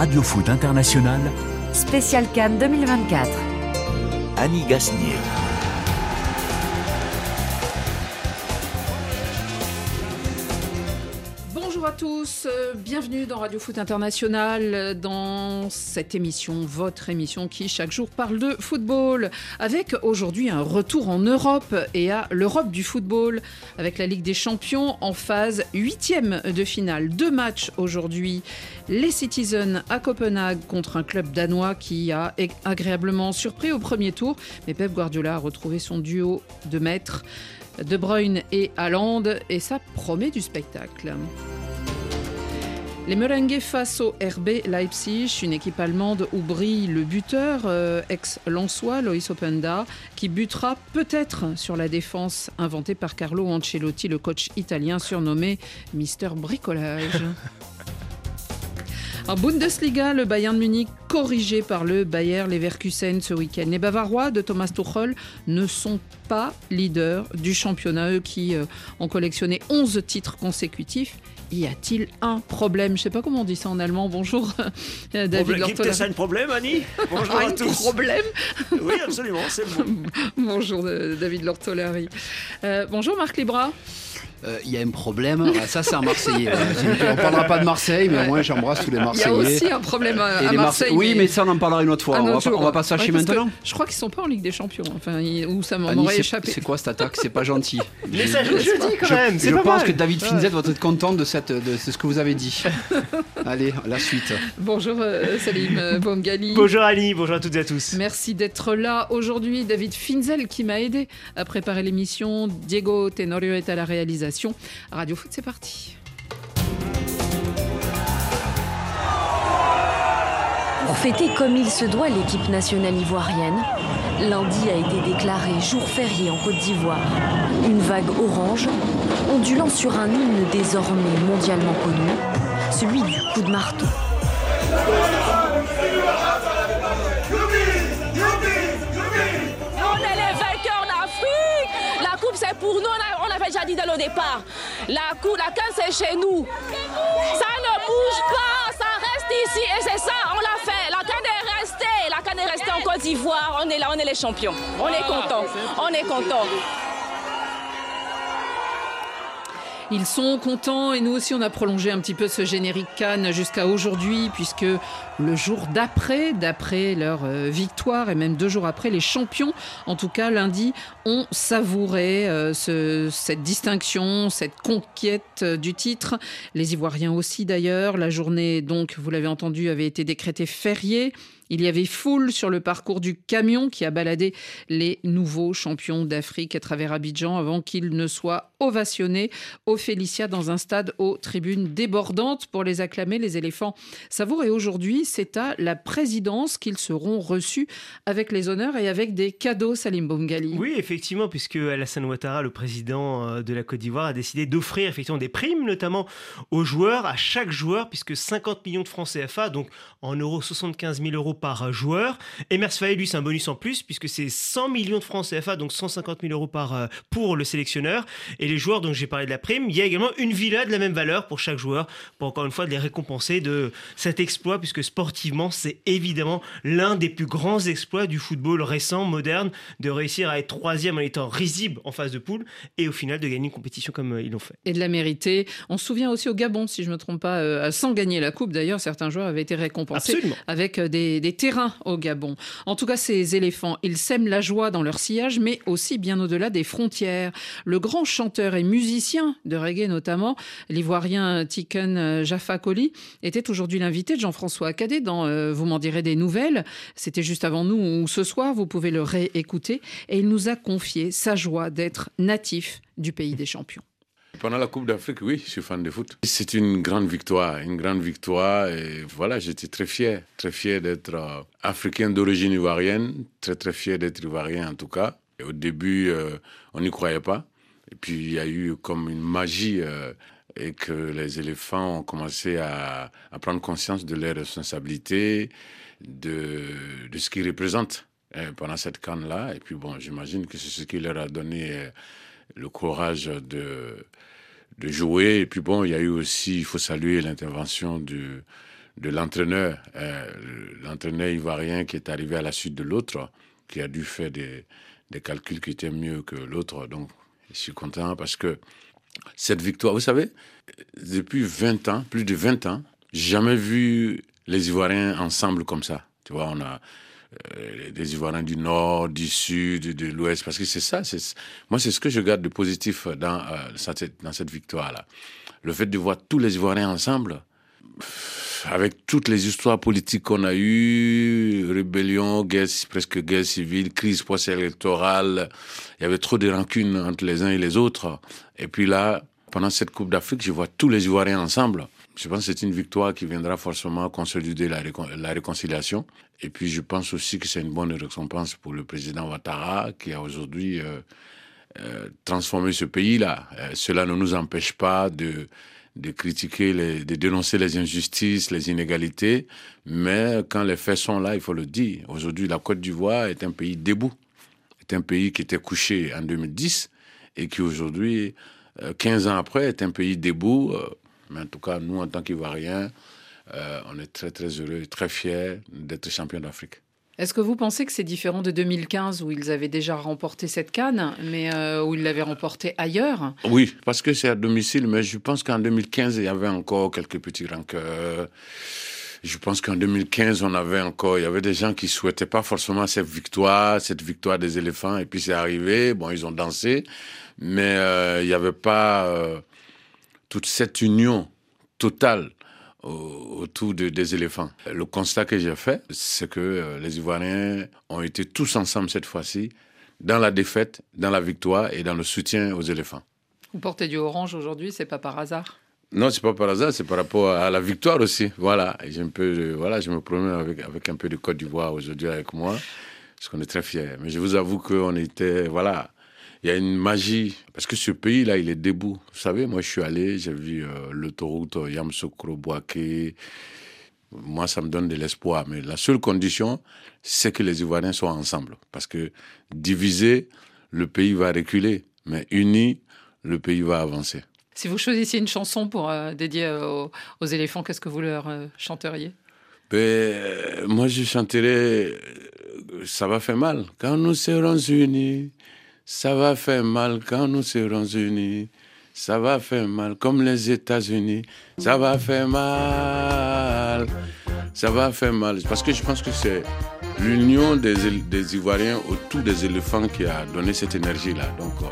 Radio Foot International. Spécial Cannes 2024. Annie Gasnier. Tous, euh, bienvenue dans Radio Foot International, dans cette émission, votre émission qui chaque jour parle de football, avec aujourd'hui un retour en Europe et à l'Europe du football, avec la Ligue des Champions en phase huitième de finale. Deux matchs aujourd'hui, les Citizens à Copenhague contre un club danois qui a agréablement surpris au premier tour, mais Pep Guardiola a retrouvé son duo de maîtres. De Bruyne et Haaland, et ça promet du spectacle. Les Merengues face au RB Leipzig, une équipe allemande où brille le buteur, euh, ex-Lançois, Loïs Openda, qui butera peut-être sur la défense inventée par Carlo Ancelotti, le coach italien surnommé Mister Bricolage. En Bundesliga, le Bayern de Munich corrigé par le Bayer Leverkusen ce week-end. Les Bavarois de Thomas Tuchel ne sont pas leaders du championnat, eux qui euh, ont collectionné 11 titres consécutifs y a-t-il un problème? Je ne sais pas comment on dit ça en allemand. Bonjour, euh, David Lortola. un problème, Annie? Bonjour à tous. Un problème? Oui, absolument, c'est bon. bonjour, euh, David Lortolari. Euh, bonjour, Marc Libra. Euh, il y a un problème. Ah, ça, c'est un Marseillais. on ne parlera pas de Marseille, mais moi, j'embrasse tous les Marseillais. Il y a aussi un problème à, Marseille. Oui, mais ça, on en parlera une autre fois. on, va pas, va pas se fâcher maintenant. Je crois qu'ils ne sont pas en Ligue des Champions. Enfin, où ça m'aurait échappé. C'est quoi cette attaque C'est pas gentil. mais ça, je, dis quand même. Je, pense que David Finzet va être content de, cette, de, ce que vous avez dit. Allez, la suite. Bonjour euh, Salim euh, Bongali. Bonjour Ali, bonjour à toutes et à tous. Merci d'être là aujourd'hui. David Finzel qui m'a aidé à préparer l'émission. Diego Tenorio est à la réalisation. Radio Foot, c'est parti. Pour fêter comme il se doit l'équipe nationale ivoirienne, lundi a été déclaré jour férié en Côte d'Ivoire. Une vague orange, ondulant sur un hymne désormais mondialement connu, celui du coup de marteau. Pour nous, on avait déjà dit dès le départ, la, cour, la canne c'est chez nous. Ça ne bouge pas, ça reste ici et c'est ça, on l'a fait. La canne est restée, la canne est restée en Côte d'Ivoire. On est là, on est les champions. On est content, on est content. Ils sont contents et nous aussi on a prolongé un petit peu ce générique Cannes jusqu'à aujourd'hui puisque le jour d'après, d'après leur euh, victoire et même deux jours après, les champions, en tout cas lundi, ont savouré euh, cette distinction, cette conquête euh, du titre. Les Ivoiriens aussi d'ailleurs. La journée donc, vous l'avez entendu, avait été décrétée fériée. Il y avait foule sur le parcours du camion qui a baladé les nouveaux champions d'Afrique à travers Abidjan avant qu'ils ne soient ovationnés au Félicia dans un stade aux tribunes débordantes pour les acclamer. Les éléphants savourent et aujourd'hui, c'est à la présidence qu'ils seront reçus avec les honneurs et avec des cadeaux, Salim Bongali. Oui, effectivement, puisque Alassane Ouattara, le président euh, de la Côte d'Ivoire, a décidé d'offrir effectivement des primes, notamment aux joueurs, à chaque joueur, puisque 50 millions de francs CFA, donc en euros 75 000 euros par joueur. Emers Faye, lui, c'est un bonus en plus, puisque c'est 100 millions de francs CFA, donc 150 000 euros par, euh, pour le sélectionneur. Et les joueurs, dont j'ai parlé de la prime, il y a également une villa de la même valeur pour chaque joueur, pour encore une fois les récompenser de cet exploit, puisque sportivement, c'est évidemment l'un des plus grands exploits du football récent, moderne, de réussir à être troisième en étant risible en phase de poule, et au final de gagner une compétition comme euh, ils l'ont fait. Et de la mériter. On se souvient aussi au Gabon, si je ne me trompe pas, euh, sans gagner la coupe d'ailleurs, certains joueurs avaient été récompensés avec des, des terrain au Gabon. En tout cas, ces éléphants, ils sèment la joie dans leur sillage, mais aussi bien au-delà des frontières. Le grand chanteur et musicien de reggae notamment, l'ivoirien Tiken Jaffa Koli, était aujourd'hui l'invité de Jean-François Euh, Vous m'en direz des nouvelles. C'était juste avant nous ou ce soir, vous pouvez le réécouter. Et il nous a confié sa joie d'être natif du pays des champions. Pendant la Coupe d'Afrique, oui, je suis fan de foot. C'est une grande victoire, une grande victoire. Et voilà, j'étais très fier, très fier d'être euh, africain d'origine ivoirienne, très très fier d'être ivoirien en tout cas. Au début, euh, on n'y croyait pas. Et puis il y a eu comme une magie et que les éléphants ont commencé à, prendre conscience de leurs responsabilités, de, ce qu'ils représentent pendant cette canne-là. Et puis bon, j'imagine que c'est ce qui leur a donné le courage de, jouer. Et puis bon, il y a eu aussi, il faut saluer l'intervention de l'entraîneur, euh, l'entraîneur ivoirien qui est arrivé à la suite de l'autre, qui a dû faire des calculs qui étaient mieux que l'autre. Donc, je suis content parce que cette victoire, vous savez, depuis 20 ans, plus de 20 ans, jamais vu les Ivoiriens ensemble comme ça. Tu vois, on a euh, des Ivoiriens du Nord, du Sud, de l'Ouest, parce que c'est ça. Moi, c'est ce que je garde de positif dans, euh, cette, dans cette victoire-là. Le fait de voir tous les Ivoiriens ensemble, avec toutes les histoires politiques qu'on a eues, rébellion, guerre, presque guerre civile, crise post-électorale, il y avait trop de rancunes entre les uns et les autres. Et puis là, pendant cette Coupe d'Afrique, je vois tous les Ivoiriens ensemble. Je pense que c'est une victoire qui viendra forcément consolider la, réconciliation. Et puis je pense aussi que c'est une bonne récompense pour le président Ouattara qui a aujourd'hui euh, euh, transformé ce pays-là. Euh, cela ne nous empêche pas de de critiquer, de dénoncer les injustices, les inégalités, mais quand les faits sont là, il faut le dire. Aujourd'hui, la Côte d'Ivoire est un pays debout, est un pays qui était couché en 2010 et qui aujourd'hui, 15 euh, ans après, est un pays debout. Euh, mais en tout cas, nous, en tant qu'Ivoiriens, euh, on est très très heureux, très fiers d'être champions d'Afrique. Est-ce que vous pensez que c'est différent de 2015 où ils avaient déjà remporté cette canne, mais euh, où ils l'avaient remporté ailleurs? Oui, parce que c'est à domicile, mais je pense qu'en 2015, il y avait encore quelques petits rancœurs. Je pense qu'en 2015, on avait encore, il y avait des gens qui souhaitaient pas forcément cette victoire, cette victoire des éléphants, et puis c'est arrivé. Bon, ils ont dansé, mais euh, il n'y avait pas euh, toute cette union totale autour de, des éléphants. Le constat que j'ai fait, c'est que euh, les Ivoiriens ont été tous ensemble cette fois-ci, dans la défaite, dans la victoire et dans le soutien aux éléphants. Vous portez du orange aujourd'hui, c'est pas par hasard? Non, c'est pas par hasard, c'est par rapport à la victoire aussi. Voilà, j'ai un peu, voilà, je me promène avec, avec un peu de Côte d'Ivoire aujourd'hui avec moi, parce qu'on est très fiers. Mais je vous avoue qu'on était, voilà, il y a une magie. Parce que ce pays-là, il est debout. Vous savez, moi, je suis allé, j'ai vu euh, l'autoroute Yamsoukro-Boaké. Moi, ça me donne de l'espoir. Mais la seule condition, c'est que les Ivoiriens soient ensemble. Parce que divisé, le pays va reculer. Mais uni, le pays va avancer. Si vous choisissiez une chanson pour euh, dédier aux, éléphants, qu'est-ce que vous leur euh, chanteriez? Ben, Moi, je chanterais Ça va faire mal. Quand nous serons unis, ça va faire mal quand nous serons unis. Ça va faire mal comme les États-Unis. Ça va faire mal. Ça va faire mal. Parce que je pense que c'est l'union des, des, Ivoiriens autour des éléphants qui a donné cette énergie-là. Donc euh,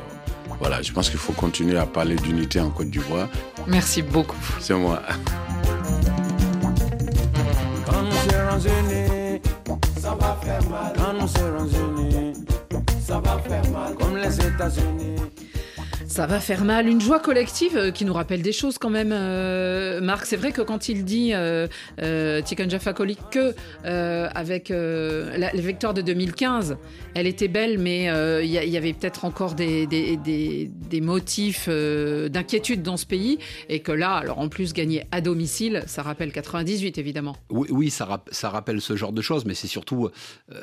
voilà, je pense qu'il faut continuer à parler d'unité en Côte d'Ivoire. Merci beaucoup. C'est moi. Quand nous serons unis, ça va faire mal. Quand nous serons unis ça va faire mal comme les États-Unis. Ça va faire mal. Une joie collective euh, qui nous rappelle des choses quand même, euh, Marc. C'est vrai que quand il dit, euh, euh Tikan Jaffa que avec la, victoire de 2015, elle était belle, mais il y, avait peut-être encore des, motifs d'inquiétude dans ce pays. Et que là, alors en plus, gagner à domicile, ça rappelle 98, évidemment. Oui, ça, rappelle ce genre de choses, mais c'est surtout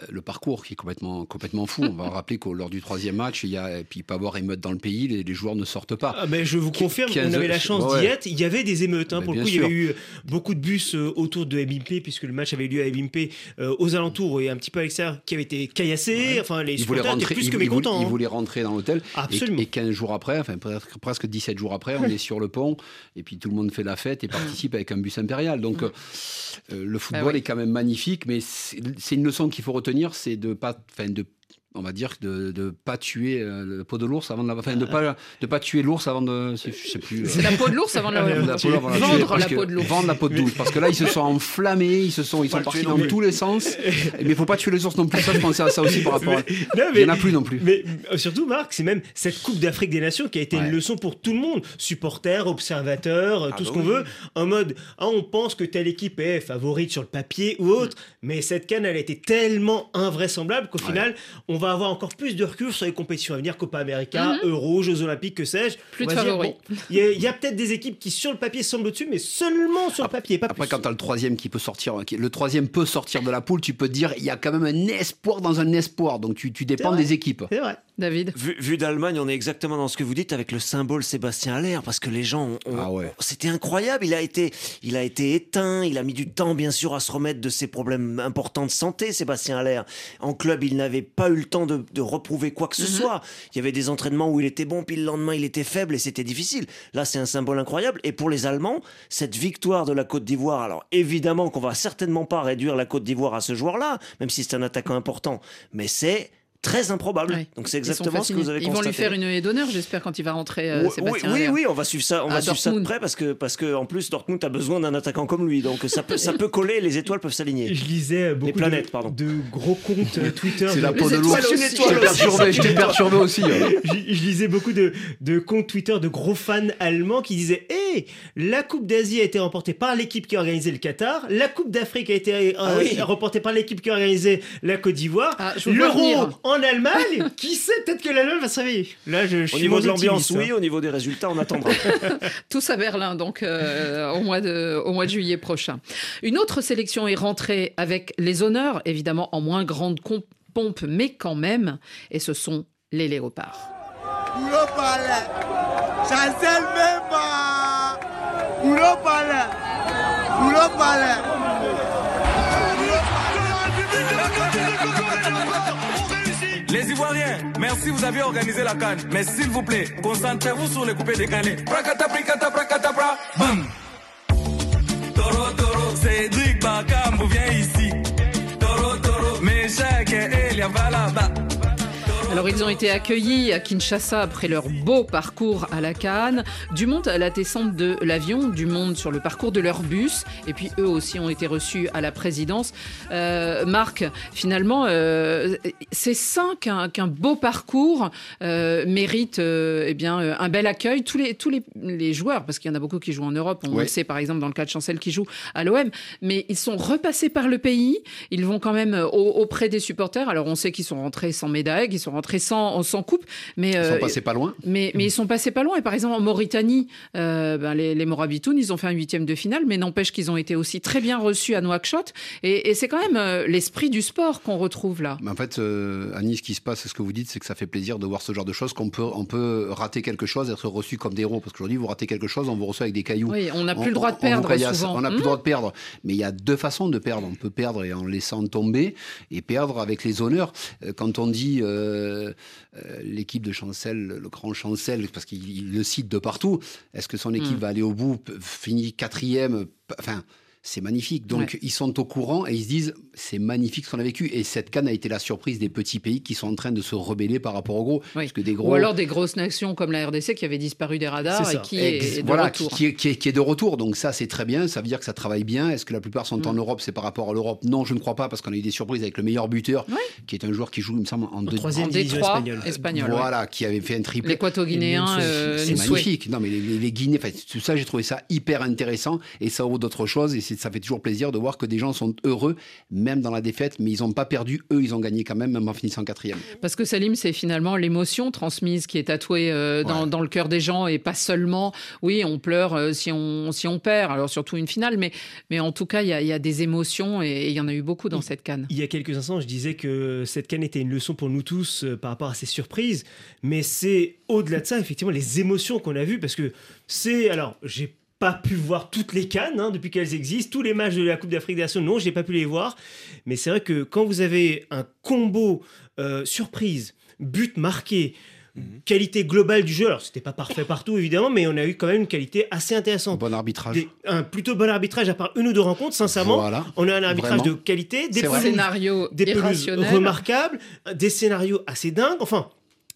le parcours qui est complètement, fou. On va rappeler que lors du troisième match, il y a, pas avoir émeute dans le pays, les joueurs ne sortent pas. Ah, mais je vous confirme, on avait la chance d'y être. Il y avait des émeutes. Hein, pour le coup, il y avait eu beaucoup de bus euh, autour de Mbimpe, puisque le match avait eu lieu à Mbimpe, euh, aux alentours et un petit peu à l'extérieur, qui avait été caillassé. Enfin, les supporters étaient plus que mécontents. Ils hein. voulaient rentrer dans l'hôtel. Absolument. Et, 15 jours après, enfin presque 17 jours après, on est sur le pont, et puis tout le monde fait la fête et participe avec un bus impérial. Donc, euh, le bah football est quand même magnifique, mais c'est une leçon qu'il faut retenir, c'est de pas, enfin, de on va dire de ne pas tuer euh, le pot de l'ours avant de la, enfin, de pas de pas tuer l'ours avant de je sais plus c'est la peau de l'ours avant de la, vendre la peau de l'ours. vendre la peau de l'ours parce que là ils se sont enflammés ils se sont ils sont partis dans tous les sens. Mais il faut pas tuer les ours non plus ça je pensais à ça aussi par rapport à... il n'y en a plus non plus. mais euh, surtout Marc c'est même cette Coupe d'Afrique des Nations qui a été une leçon pour tout le monde. Supporters observateurs euh, tout ah ce bah qu'on veut en mode ah, on pense que telle équipe est favorite sur le papier ou autre mais cette canne elle a été tellement invraisemblable qu'au final on va va avoir encore plus de recul sur les compétitions à venir, Copa América, Euro, Jeux Olympiques, que sais-je. Plus On de favoris. bon, Il y a, peut-être des équipes qui, sur le papier, semblent au-dessus, mais seulement sur le papier, pas Après, plus. quand tu as le troisième qui peut sortir, qui- le troisième peut sortir de la poule, tu peux te dire il y a quand même un espoir dans un espoir. Donc tu, tu dépends des équipes. C'est vrai. David Vu, vu d'Allemagne, on est exactement dans ce que vous dites avec le symbole Sébastien Aller, parce que les gens, Ah ouais. c'était incroyable. Il a été, il a été éteint. Il a mis du temps, bien sûr, à se remettre de ses problèmes importants de santé. Sébastien Aller, en club, il n'avait pas eu le temps de, de reprouver quoi que ce soit. Il y avait des entraînements où il était bon, puis le lendemain il était faible et c'était difficile. Là, c'est un symbole incroyable. Et pour les Allemands, cette victoire de la Côte d'Ivoire, alors évidemment qu'on va certainement pas réduire la Côte d'Ivoire à ce joueur-là, même si c'est un attaquant important, mais c'est très improbable. Ouais. Donc c'est Ils exactement ce que vous avez Ils vont constaté. lui faire une haie d'honneur, j'espère, quand il va rentrer, euh, Oui, Sébastien oui, on va suivre ça, on va suivre ça de Dortmund. près parce que parce que en plus Dortmund a besoin d'un attaquant comme lui, donc ça peut ça peut coller, les étoiles peuvent s'aligner. Je lisais beaucoup planètes, de, pardon. de gros comptes euh, Twitter. C'est la de- peau de l'ours. perturbé, je t'ai perturbé aussi. hein. je, lisais beaucoup de, de comptes Twitter de gros fans allemands qui disaient Hé, la Coupe d'Asie a été remportée par l'équipe qui a organisé le Qatar, la Coupe d'Afrique a été euh, Ah oui. remportée par l'équipe qui a organisé la Côte d'Ivoire, Ah, l'Euro venir. En Allemagne, qui sait, peut-être que l'Allemagne va se réveiller. Là, je, je Au niveau de l'ambiance, oui, au niveau des résultats, on attendra. Tous à Berlin, donc euh, au, mois de, au mois de juillet prochain. Une autre sélection est rentrée avec les honneurs, évidemment en moins grande pompe, mais quand même, et ce sont les léopards. Merci, vous avez organisé la canne. Mais s'il vous plaît, concentrez-vous sur les coupés décalés. Prakata, prikata, prakata, pra, bam. Alors ils ont été accueillis à Kinshasa après leur beau parcours à la Cannes, du monde à la descente de l'avion, du monde sur le parcours de leur bus, et puis eux aussi ont été reçus à la présidence. Euh, Marc, finalement, euh, c'est ça qu'un beau parcours euh, mérite eh bien, un bel accueil. Tous les, tous les, les joueurs, parce qu'il y en a beaucoup qui jouent en Europe, on Ouais. le sait par exemple dans le cas de Chancel qui joue à l'OM, mais ils sont repassés par le pays, ils vont quand même au- auprès des supporters. Alors on sait qu'ils sont rentrés sans médaille, qu'ils sont rentrés sans, sans coupe, mais, Ils euh, sont passés pas loin. mais, mais ils sont passés pas loin. Et par exemple, en Mauritanie, euh, ben, les, les Morabitoun, ils ont fait un huitième de finale, mais n'empêche qu'ils ont été aussi très bien reçus à Nouakchott. Et, et c'est quand même euh, l'esprit du sport qu'on retrouve là. Mais en fait, euh, Annie, ce qui se passe, c'est ce que vous dites, c'est que ça fait plaisir de voir ce genre de choses, qu'on peut, on peut rater quelque chose, être reçu comme des héros. Parce qu'aujourd'hui, vous ratez quelque chose, on vous reçoit avec des cailloux. Oui, on n'a On- plus le droit de on- on vous perdre caillasse. souvent. On n'a plus le droit de perdre. Mais il y a deux façons de perdre. On peut perdre et en laissant tomber et perdre avec les honneurs. Euh, Quand on dit euh, euh, l'équipe de Chancel, le grand Chancel, parce qu'il il le cite de partout, est-ce que son équipe Hmm. va aller au bout, finit quatrième Enfin. C'est magnifique. Donc, Ouais. ils sont au courant et ils se disent c'est magnifique ce qu'on a vécu. Et cette canne a été la surprise des petits pays qui sont en train de se rebeller par rapport aux gros. Oui. Parce que des gros. Ou alors des grosses nations comme la RDC qui avait disparu des radars et qui est, Ex- est de voilà, retour. qui est, qui est- qui est de retour. Donc ça, c'est très bien. Ça veut dire que ça travaille bien. Est-ce que la plupart sont en Mm. Europe C'est par rapport à l'Europe? Non, je ne crois pas, parce qu'on a eu des surprises avec le meilleur buteur, Ouais. qui est un joueur qui joue, il me semble, en, En deux- troisième En division espagnole. espagnol. ouais. Voilà, qui avait fait un triplé. L'équato-guinéen, euh, C'est Nsoué. magnifique. Non, mais les, les, les Guinéens, tout ça, j'ai trouvé ça hyper intéressant et ça vaut d'autres choses. Et ça fait toujours plaisir de voir que des gens sont heureux, même dans la défaite, mais ils n'ont pas perdu. Eux, ils ont gagné quand même, même en finissant quatrième. Parce que Salim, c'est finalement l'émotion transmise qui est tatouée euh, dans, Ouais. dans le cœur des gens et pas seulement, oui, on pleure euh, si, on, si on perd, alors surtout une finale, mais, mais en tout cas, il y a, il y a des émotions et et il y en a eu beaucoup dans cette canne. Il y a quelques instants, je disais que cette canne était une leçon pour nous tous euh, par rapport à ces surprises, mais c'est au-delà de ça, effectivement, les émotions qu'on a vues, parce que c'est. Alors, j'ai pas pu voir toutes les cannes hein, depuis qu'elles existent, tous les matchs de la Coupe d'Afrique des Nations, non, j'ai pas pu les voir, mais c'est vrai que quand vous avez un combo euh, surprise, but marqué, qualité globale du jeu, alors c'était pas parfait partout évidemment, mais on a eu quand même une qualité assez intéressante. Bon arbitrage. Des- un plutôt bon arbitrage à part une ou deux rencontres, sincèrement. Voilà. On a un arbitrage Vraiment. de qualité, des C'est vrai. pelouses- Scénario des remarquables, des scénarios assez dingues. Enfin,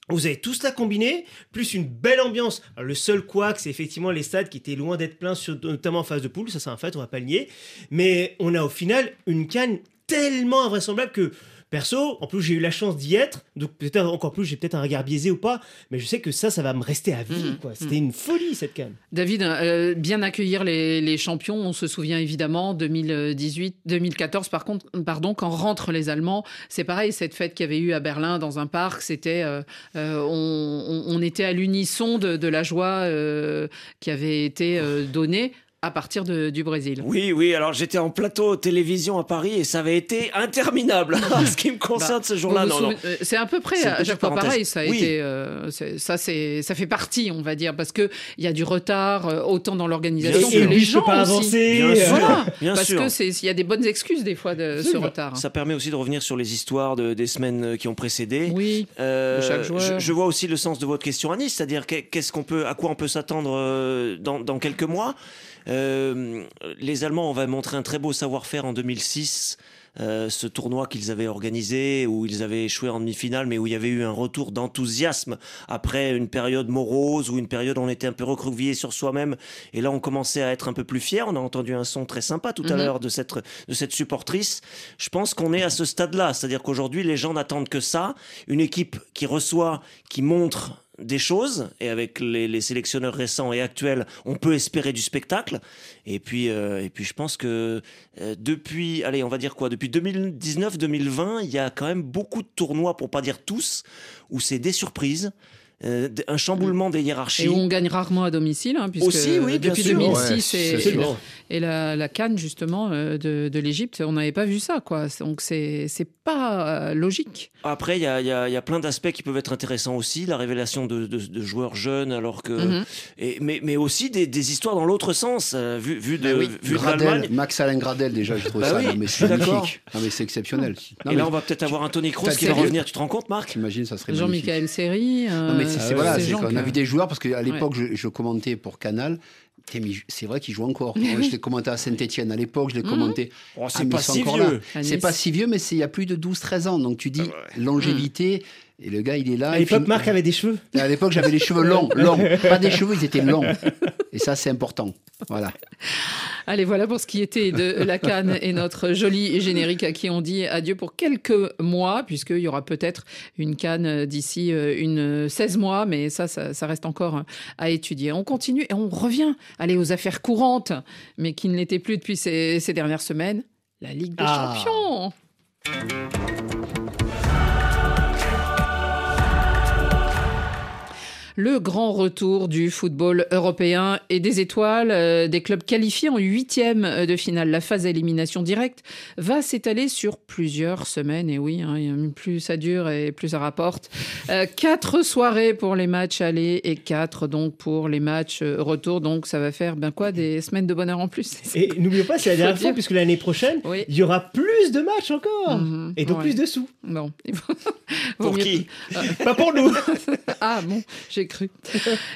vous avez tout cela combiné, plus une belle ambiance. Le seul couac, c'est effectivement les stades qui étaient loin d'être pleins, notamment en phase de poule. Ça, c'est un fait, on va pas le nier. Mais on a au final une canne tellement invraisemblable que perso, en plus j'ai eu la chance d'y être, donc peut-être encore plus, j'ai peut-être un regard biaisé ou pas, mais je sais que ça, ça va me rester à vie. Mhm. quoi. C'était une folie cette canne. David, euh, bien accueillir les, les champions. On se souvient évidemment 2018, 2014 par contre, pardon, quand rentrent les Allemands. C'est pareil, cette fête qu'il y avait eu à Berlin dans un parc, c'était, euh, euh, on, on- on était à l'unisson de, de la joie euh, qui avait été euh, donnée à partir de- du Brésil. Oui, oui, alors j'étais en plateau télévision à Paris et ça avait été interminable ce qui me concerne Bah, ce jour-là. Non, non. euh, C'est à peu près à chaque fois pareil. Ça a Oui. été, euh, ça, c'est, ça fait partie, on va dire, parce que il y a du retard euh, autant dans l'organisation que le les gens pas aussi. avancer. Bien sûr, Voilà, bien parce sûr. que c'est, il y a des bonnes excuses des fois de ce retard. Ça permet aussi de revenir sur les histoires de- des semaines euh, qui ont précédé. Oui. Euh, de chaque joueur. Je, je vois aussi le sens de votre question, Anis, c'est-à-dire qu'est- qu'est-ce qu'on peut, à quoi on peut s'attendre dans, dans quelques mois. Euh, les Allemands, va montrer un très beau savoir-faire en 2006. euh, ce tournoi qu'ils avaient organisé, où ils avaient échoué en demi-finale, mais où il y avait eu un retour d'enthousiasme après une période morose, ou une période où on était un peu recroquevillé sur soi-même. Et là, on commençait à être un peu plus fiers. On a entendu un son très sympa tout à Mhm. l'heure de cette, de cette supportrice. Je pense qu'on est à ce stade-là. C'est-à-dire qu'aujourd'hui, les gens n'attendent que ça. Une équipe qui reçoit, qui montre des choses, et avec les, sélectionneurs récents et actuels, on peut espérer du spectacle. Et puis, euh, et puis je pense que euh, depuis, allez, on va dire quoi, depuis 2019-2020, il y a quand même beaucoup de tournois, pour pas dire tous, où c'est des surprises, euh, un chamboulement des hiérarchies. Et où on gagne rarement à domicile, hein, puisque Aussi, oui, bien depuis sûr. 2006 Ouais, et, c'est sûr. et la, la Cannes justement euh, de, de l'Égypte, on n'avait pas vu ça, quoi. Donc c'est c'est pas euh, logique. Après, il y a, il y a- il y a plein d'aspects qui peuvent être intéressants aussi, la révélation de, de- de joueurs jeunes, alors que, Mhm. et, mais, mais aussi des, des histoires dans l'autre sens, euh, vu, vu de, Ben oui. vu de Gradel, l'Allemagne. Max Alain Gradel, déjà, je trouve Bah ça. oui, non, mais c'est magnifique. Non, mais c'est exceptionnel. Non, et là, mais on va peut-être avoir un Tony Kroos qui va revenir. Tu te rends compte, Marc? T'imagines, ça serait. Jean-Michel Seri. Non, mais c'est euh, c'est- voilà, ces c'est gens qu'on a vu des joueurs, parce qu'à l'époque, je, je commentais pour Canal. C'est vrai qu'il joue encore. Moi, je l'ai commenté à Saint-Etienne à l'époque, je l'ai Mhm. commenté. Oh, c'est Ah, mais pas si vieux. C'est Nice. pas si vieux, mais c'est il y a plus de 12-13 ans. Donc tu dis longévité. Et le gars, il est là. À l'époque, Marc avait des cheveux. À l'époque, j'avais les cheveux longs, longs. Pas des cheveux, ils étaient longs. Et ça, c'est important. Voilà. Allez, voilà pour ce qui était de la Cannes et notre joli générique à qui on dit adieu pour quelques mois, puisqu'il y aura peut-être une Cannes d'ici euh, une 16 mois, mais ça, ça, ça reste encore à étudier. On continue et on revient aller aux affaires courantes, mais qui ne l'étaient plus depuis ces, ces dernières semaines. La Ligue des Ah. Champions. Le grand retour du football européen et des étoiles, euh, des clubs qualifiés en huitième de finale. La phase d'élimination directe va s'étaler sur plusieurs semaines. Et oui, hein, plus ça dure et plus ça rapporte. Euh, quatre soirées pour les matchs aller et quatre donc pour les matchs euh, retour. Donc ça va faire ben quoi des semaines de bonheur en plus. Et n'oublions pas, c'est la dernière fois, puisque l'année prochaine, Oui. il y aura plus de matchs encore. Mhm, Et donc ouais. plus de sous. Bon, Pour qui? Pas pour nous. Ah bon, j'ai cru.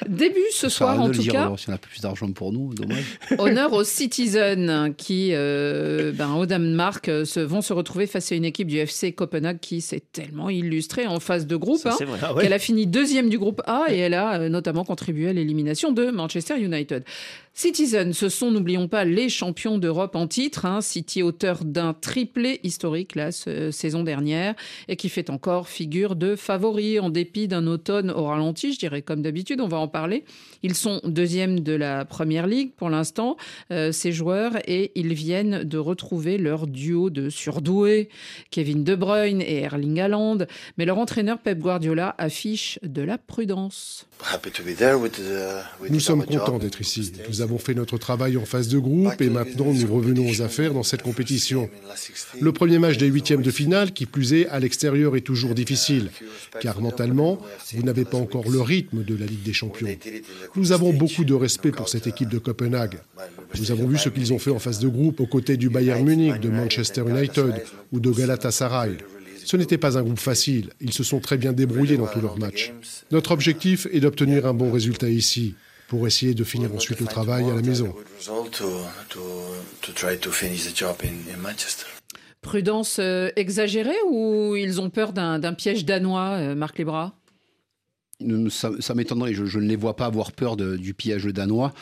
Début ce soir en tout dire, cas. si on a plus d'argent pour nous, dommage. Honneur aux Citizen qui, euh, ben, au Danemark, euh, se, vont se retrouver face à une équipe du FC Copenhague qui s'est tellement illustrée en phase de groupe hein. Ah ouais. qu'elle a fini deuxième du groupe A et elle a euh, notamment contribué à l'élimination de Manchester United. Citizen, ce sont, n'oublions pas, les champions d'Europe en titre. hein. City, auteur d'un triplé historique la saison dernière et qui fait encore figure de favori en dépit d'un automne au ralenti, je dirais comme d'habitude, on va en parler. Ils sont deuxième de la Première Ligue pour l'instant, euh, ces joueurs, et ils viennent de retrouver leur duo de surdoués, Kevin De Bruyne et Erling Haaland. Mais leur entraîneur Pep Guardiola affiche de la prudence. Nous sommes contents d'être ici. Nous avons fait notre travail en phase de groupe et maintenant nous revenons aux affaires dans cette compétition. Le premier match des huitièmes de finale, qui plus est à l'extérieur, est toujours difficile, car mentalement, vous n'avez pas encore le rythme de la Ligue des Champions. Nous avons beaucoup de respect pour cette équipe de Copenhague. Nous avons vu ce qu'ils ont fait en phase de groupe aux côtés du Bayern Munich, de Manchester United ou de Galatasaray. Ce n'était pas un groupe facile, ils se sont très bien débrouillés dans tous leurs matchs. Notre objectif est d'obtenir un bon résultat ici, pour essayer de finir ensuite le travail à la maison. Prudence euh, exagérée ou ils ont peur d'un piège danois, euh, Marc Lebras? Ça, m'étonnerait. Je, ne les vois pas avoir peur du pillage danois.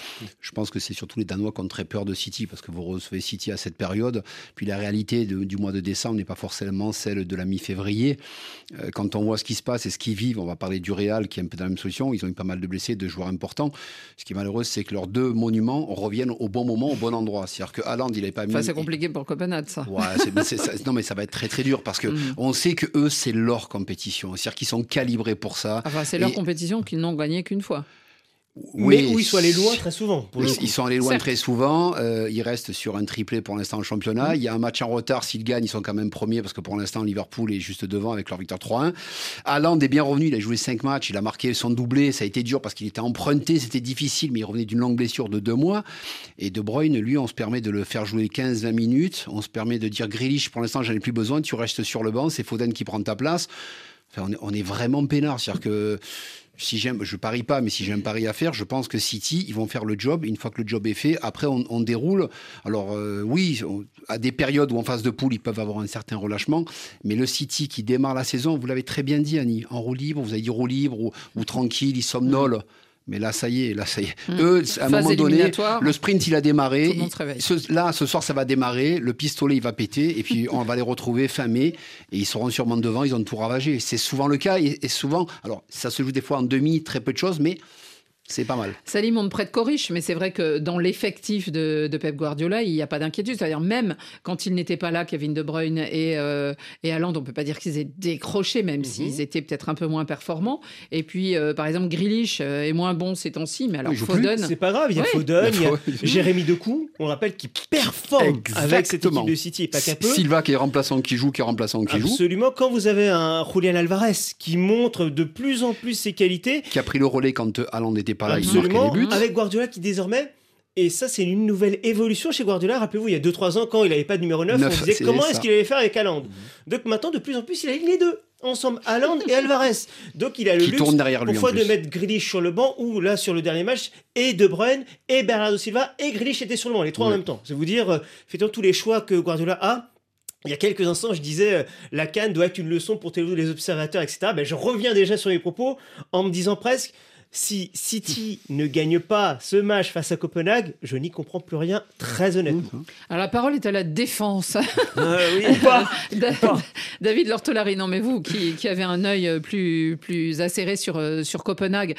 Je pense que c'est surtout les Danois qui ont très peur de City parce que vous recevez City à cette période. Puis la réalité du mois de décembre n'est pas forcément celle de la mi-février. Euh, quand on voit ce qui se passe et ce qu'ils vivent, on va parler du Real qui est un peu dans la même solution. Ils ont eu pas mal de blessés, de joueurs importants. Ce qui est malheureux, c'est que leurs deux monuments reviennent au bon moment, au bon endroit. C'est-à-dire que Haaland, il pas mis. Enfin, c'est compliqué pour Copenhague, ça. Ouais, non, mais ça va être très très dur parce que mm. on sait que eux, c'est leur compétition. C'est-à-dire qu'ils sont calibrés pour ça. Enfin, c'est leur compétition qu'ils n'ont gagné qu'une fois. Oui, mais où ils sont allés loin très souvent. ils sont allés loin très souvent. Euh, ils restent sur un triplé pour l'instant au championnat. Mm. Il y a un match en retard. S'ils gagnent, ils sont quand même premiers parce que pour l'instant, Liverpool est juste devant avec leur victoire 3-1. Haaland est bien revenu. Il a joué 5 matchs. Il a marqué son doublé. Ça a été dur parce qu'il était emprunté. C'était difficile, mais il revenait d'une longue blessure de deux mois. Et De Bruyne, lui, on se permet de le faire jouer 15-20 minutes. On se permet de dire Grealish, pour l'instant, j'en ai plus besoin. Tu restes sur le banc. C'est Foden qui prend ta place. On, est, vraiment peinard. C'est-à-dire que si je parie pas, mais si j'ai un pari à faire, je pense que City, ils vont faire le job. Une fois que le job est fait, après, on, déroule. Alors, euh, oui, à des périodes où en phase de poule, ils peuvent avoir un certain relâchement. Mais le City qui démarre la saison, vous l'avez très bien dit, Annie, en roue libre, vous avez dit roue libre ou, ou tranquille, ils somnolent. Mais là, ça y est, là, ça y est. Hmm. Eux, à un moment donné, le sprint, il a démarré. là, ce soir, ça va démarrer. Le pistolet, il va péter. Et puis, on va les retrouver fin mai. Et ils seront sûrement devant. Ils ont tout ravagé. C'est souvent le cas. et souvent, alors, ça se joue des fois en demi, très peu de choses. Mais c'est pas mal. Salim, on prête Coriche, mais c'est vrai que dans l'effectif de, Pep Guardiola, il n'y a pas d'inquiétude. C'est-à-dire même quand il n'était pas là, Kevin De Bruyne et, euh, et Haaland, on peut pas dire qu'ils aient décroché, même mhm. s'ils étaient peut-être un peu moins performants. Et puis, euh, par exemple, Grealish euh, est moins bon ces temps-ci, mais alors Foden... C'est pas grave, il y a Foden, il y a, Jérémy Decou, on rappelle, qui performe avec cette équipe de City, pas qu'un peu. Silva qui est remplaçant, qui joue, qui est remplaçant, qui joue. Absolument, quand vous avez un Julian Alvarez qui montre de plus en plus ses qualités... Qui a pris le relais quand Haaland n'était pas là, Absolument, avec Guardiola qui désormais et ça, c'est une nouvelle évolution chez Guardiola. Rappelez-vous, il y a 2-3 ans, quand il n'avait pas de numéro 9, on disait comment est-ce qu'il allait faire avec Haaland. Mhm. Donc maintenant, de plus en plus, il a les deux ensemble, Haaland et Alvarez. Donc il a le qui luxe derrière lui, parfois de mettre Grealish sur le banc ou là sur le dernier match et De Bruyne et Bernardo Silva et Grealish étaient sur le banc, les trois en même temps. C'est vous dire, euh, faites tous les choix que Guardiola a. Il y a quelques instants, je disais, euh, la Cannes doit être une leçon pour les observateurs, etc. Ben, je reviens déjà sur les propos en me disant presque, si City ne gagne pas ce match face à Copenhague, je n'y comprends plus rien, très honnêtement. Alors la parole est à la défense. Euh, oui, David Lortolari, non mais vous qui, qui avez un œil plus, plus acéré sur, euh, sur Copenhague,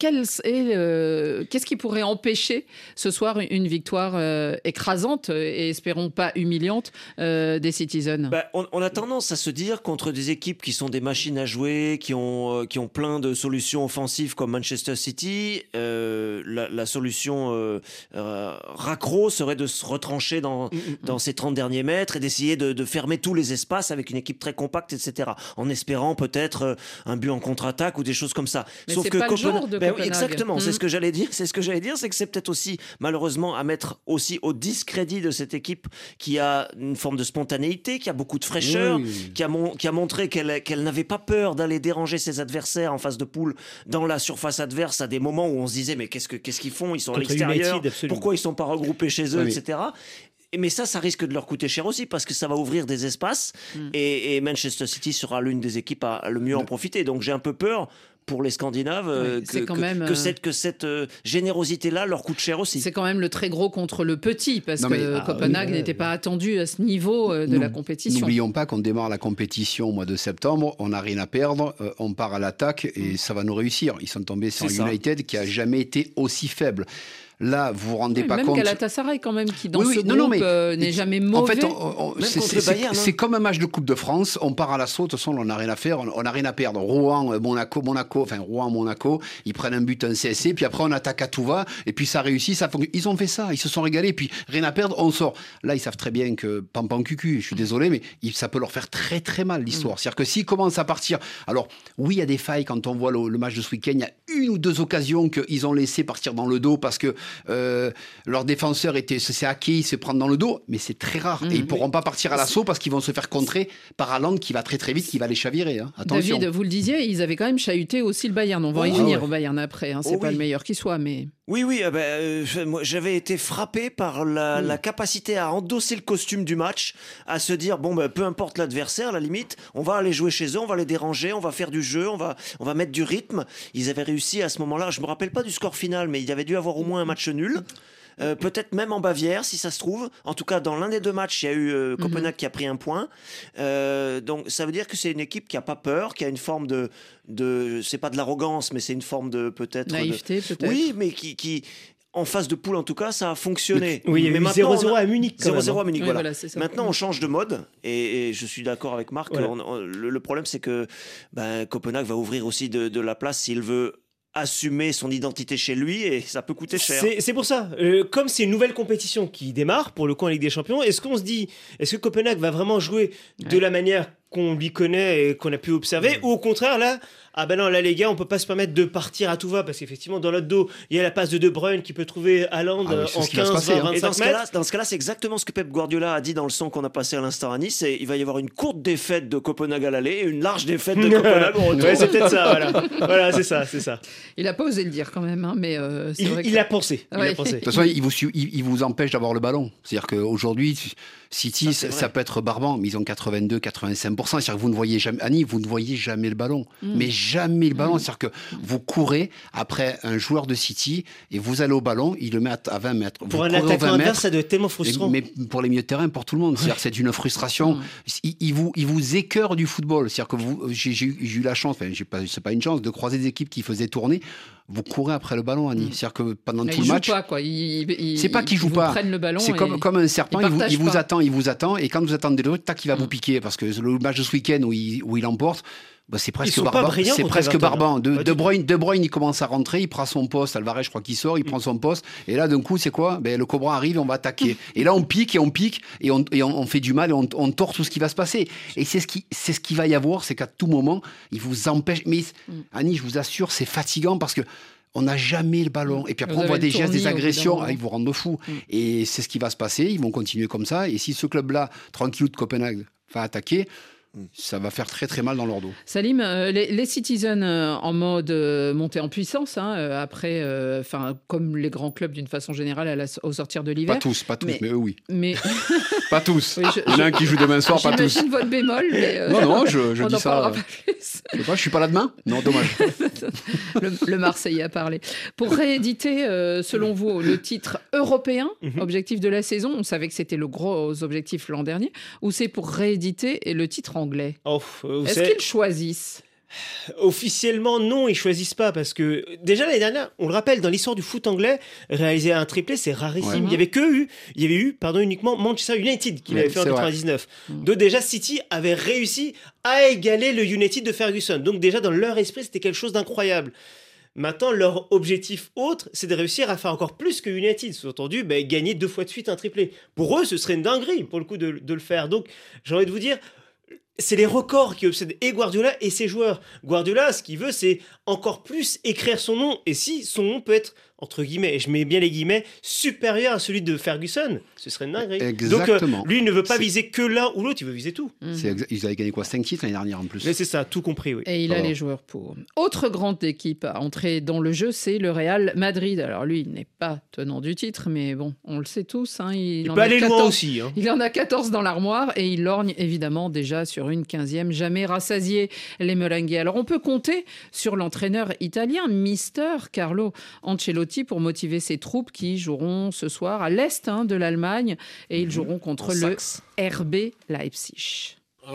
Qu'est-ce qui pourrait empêcher ce soir une victoire euh, écrasante et espérons pas humiliante euh, des Citizens? Bah, on, a tendance à se dire contre des équipes qui sont des machines à jouer, qui ont, euh, qui ont plein de solutions offensives comme Manchester City, la, solution raccro serait de se retrancher dans, mm, mm, mm. dans ces 30 derniers mètres et d'essayer de, fermer tous les espaces avec une équipe très compacte, etc. En espérant peut-être un but en contre-attaque ou des choses comme ça. Mais Sauf que pas le genre de ben exactement, c'est hmm. ce que j'allais dire. C'est ce que j'allais dire, c'est que c'est peut-être aussi malheureusement à mettre aussi au discrédit de cette équipe qui a une forme de spontanéité, qui a beaucoup de fraîcheur, qui, a qui a montré qu'elle qu'elle n'avait pas peur d'aller déranger ses adversaires en face de poule dans la surface adverse à des moments où on se disait mais qu'est-ce que qu'est-ce qu'ils font? Ils sont à l'extérieur. Pourquoi ils sont pas regroupés chez eux, etc mais ça, ça risque de leur coûter cher aussi parce que ça va ouvrir des espaces hmm. et, Manchester City sera l'une des équipes à, le mieux en profiter. Donc j'ai un peu peur pour les Scandinaves euh, que, que, euh, cette, que cette euh, générosité-là leur coûte cher aussi. C'est quand même le très gros contre le petit, parce que ah, Copenhague n'était pas attendu à ce niveau de la compétition. N'oublions pas qu'on démarre la compétition au mois de septembre, on n'a rien à perdre, on part à l'attaque et mm. ça va nous réussir. Ils sont tombés sur United qui a jamais été aussi faible. Là, vous vous rendez pas même compte. Même Galatasaray, quand même, qui dans ce groupe euh, n'est jamais mauvais. En fait, hein. c'est comme un match de Coupe de France. On part à l'assaut. De toute façon, on n'a rien à faire. On n'a rien à perdre. Rouen, euh, Monaco, Monaco, enfin Rouen, Monaco, ils prennent un but, un CSC, puis après on attaque à tout va, et puis ça réussit. Ça Ils ont fait ça. Ils se sont régalés. Puis rien à perdre, on sort. Là, ils savent très bien que Pampan Cucu, je suis désolé, mais ça peut leur faire très très mal l'histoire. Mm. C'est-à-dire que s'ils commencent à partir. Alors, oui, il y a des failles quand on voit le, match de ce week-end. Il y a une ou deux occasions qu'ils ont laissé partir dans le dos parce que. Euh, leur défenseur était, s'est acquis, se prendre dans le dos, mais c'est très rare. et ils mhm. pourront pas partir à l'assaut parce qu'ils vont se faire contrer par Haaland qui va très très vite, qui va les chavirer. Hein. David, vous le disiez, ils avaient quand même chahuté aussi le Bayern. On va y venir au Bayern après. Hein. C'est oh pas le meilleur qui soit, mais. Oui, oui, euh, bah, euh, j'avais été frappé par la, la, capacité à endosser le costume du match, à se dire bon, bah, peu importe l'adversaire, à la limite, on va aller jouer chez eux, on va les déranger, on va faire du jeu, on va, on va mettre du rythme. Ils avaient réussi à ce moment-là, je me rappelle pas du score final, mais il y avait dû avoir au moins un match nul. Euh, peut-être même en Bavière, si ça se trouve. En tout cas, dans l'un des deux matchs, il y a eu euh, Copenhague qui a pris un point. Euh, donc, ça veut dire que c'est une équipe qui a pas peur, qui a une forme de, de c'est pas de l'arrogance, mais c'est une forme de peut-être naïveté, peut-être. Oui, mais qui, qui en phase de poule, en tout cas, ça a fonctionné. Oui, il y a 0-0 à Munich. 0-0 à Munich, voilà. Maintenant, on change de mode, et, je suis d'accord avec Marc. le, problème, c'est que ben, Copenhague va ouvrir aussi de, de la place s'il veut assumer son identité chez lui et ça peut coûter cher. C'est pour ça. Euh, comme c'est une nouvelle compétition qui démarre pour le coup en Ligue des Champions, est-ce qu'on se dit, est-ce que Copenhague va vraiment jouer de la manière qu'on lui connaît et qu'on a pu observer, ou au contraire, là, ah ben non, là les gars, on peut pas se permettre de partir à tout va, parce qu'effectivement, dans l'autre dos, il y a la passe de De Bruyne qui peut trouver Haaland ah en 15, 20, 25 et dans ce mètres. dans ce cas-là, c'est exactement ce que Pep Guardiola a dit dans le son qu'on a passé à l'instant à Nice, il va y avoir une courte défaite de Copenhague à l'aller et une large défaite de Copenhague au retour. Ouais, c'est peut-être ça, voilà. voilà, c'est ça, c'est ça. Il a pas osé le dire quand même, hein, mais euh, il, vrai il, a pensé, il a pensé. De toute façon, il vous, il vous empêche d'avoir le ballon. C'est-à-dire qu'aujourd'hui, City, ça, peut être barbant, mais ils ont 82, 85%. C'est-à-dire que vous ne voyez jamais, Annie, vous ne voyez jamais le ballon. Mm. Mais jamais le ballon. Mm. C'est-à-dire que vous courez après un joueur de City et vous allez au ballon, il le met à 20 mètres. Pour un attaquant adverse, ça doit être tellement frustrant. Mais, pour les milieux de terrain, pour tout le monde. C'est-à-dire c'est une frustration. Mm. Il, vous, il vous écœure du football. C'est-à-dire que vous, j'ai eu la chance, enfin, c'est pas une chance, de croiser des équipes qui faisaient tourner vous courez après le ballon, Annie. Mm. C'est-à-dire que pendant tout le match. Pas, quoi. C'est pas qu'il joue pas. Le ballon c'est comme, comme un serpent, il, vous, il vous, attend, il vous attend, et quand vous attendez le tac, il va vous mm. piquer. Parce que le match de ce week-end où il, où il emporte, bah, c'est presque barbant. C'est presque barbant. De, de, Bruyne, de Bruyne, il commence à rentrer, il prend son poste. Alvarez, je crois qu'il sort, il mm. prend son poste. Et là, d'un coup, c'est quoi? Ben, Le Cobra arrive, on va attaquer. et là, on pique et on pique et on, et on, fait du mal et on, on, tord tout ce qui va se passer. Et c'est ce qui, c'est ce qui va y avoir, c'est qu'à tout moment, il vous empêche. Mais Annie, je vous assure, c'est fatigant parce que on n'a jamais le ballon. Et puis après, on voit des gestes, des agressions, ah, ils vous rendent fou. Mm. Et c'est ce qui va se passer, ils vont continuer comme ça. Et si ce club-là, tranquillou de Copenhague, va attaquer, ça va faire très très mal dans leur dos. Salim, euh, les, Citizens euh, en mode euh, montée en puissance, hein, après, enfin comme les grands clubs d'une façon générale au sortir de l'hiver. Pas tous, pas tous, mais, eux oui. Mais... pas tous. Il y en a un qui joue demain soir, pas tous. J'imagine votre bémol, mais... non, non, je, je dis ça. Je sais pas, je suis pas là demain Non, dommage. le, Marseillais a parlé. Pour rééditer, selon vous, le titre européen, mhm. objectif de la saison, on savait que c'était le gros objectif l'an dernier, ou c'est pour rééditer le titre anglais oh, Est-ce qu'ils choisissent? Officiellement, non, ils choisissent pas parce que déjà l'année dernière, on le rappelle, dans l'histoire du foot anglais, réaliser un triplé, c'est rarissime. Il y avait que eu, il y avait eu, pardon, uniquement Manchester United qui l'avait fait en 99. Mm. Donc déjà, City avait réussi à égaler le United de Ferguson. Donc déjà dans leur esprit, c'était quelque chose d'incroyable. Maintenant, leur objectif autre, c'est de réussir à faire encore plus que United. Sous-entendu, ben, gagner deux fois de suite un triplé. Pour eux, ce serait une dinguerie, pour le coup, de, de le faire. Donc, j'ai envie de vous dire, c'est les records qui obsèdent Guardiola et ses joueurs. Guardiola, ce qu'il veut, c'est encore plus écrire son nom. Et si son nom peut être entre guillemets, et je mets bien les guillemets, supérieur à celui de Ferguson. Ce serait une dinguerie. Exactement. Donc, lui, il ne veut pas viser que l'un ou l'autre, il veut viser tout. Mmh. Ils avaient gagné quoi 5 titres l'année dernière en plus. Mais c'est ça, tout compris, oui. Et il a les joueurs pour. Autre grande équipe à entrer dans le jeu, c'est le Real Madrid. Alors lui, il n'est pas tenant du titre, mais bon, on le sait tous. Hein, il, il peut aller loin aussi. Hein. Il en a 14 dans l'armoire et il lorgne évidemment déjà sur une 15e, jamais rassasié les Merengues. Alors on peut compter sur l'entraîneur italien, Mister Carlo Ancelotti, pour motiver ses troupes qui joueront ce soir à l'est hein, de l'Allemagne et ils mhm. joueront contre le RB Leipzig. La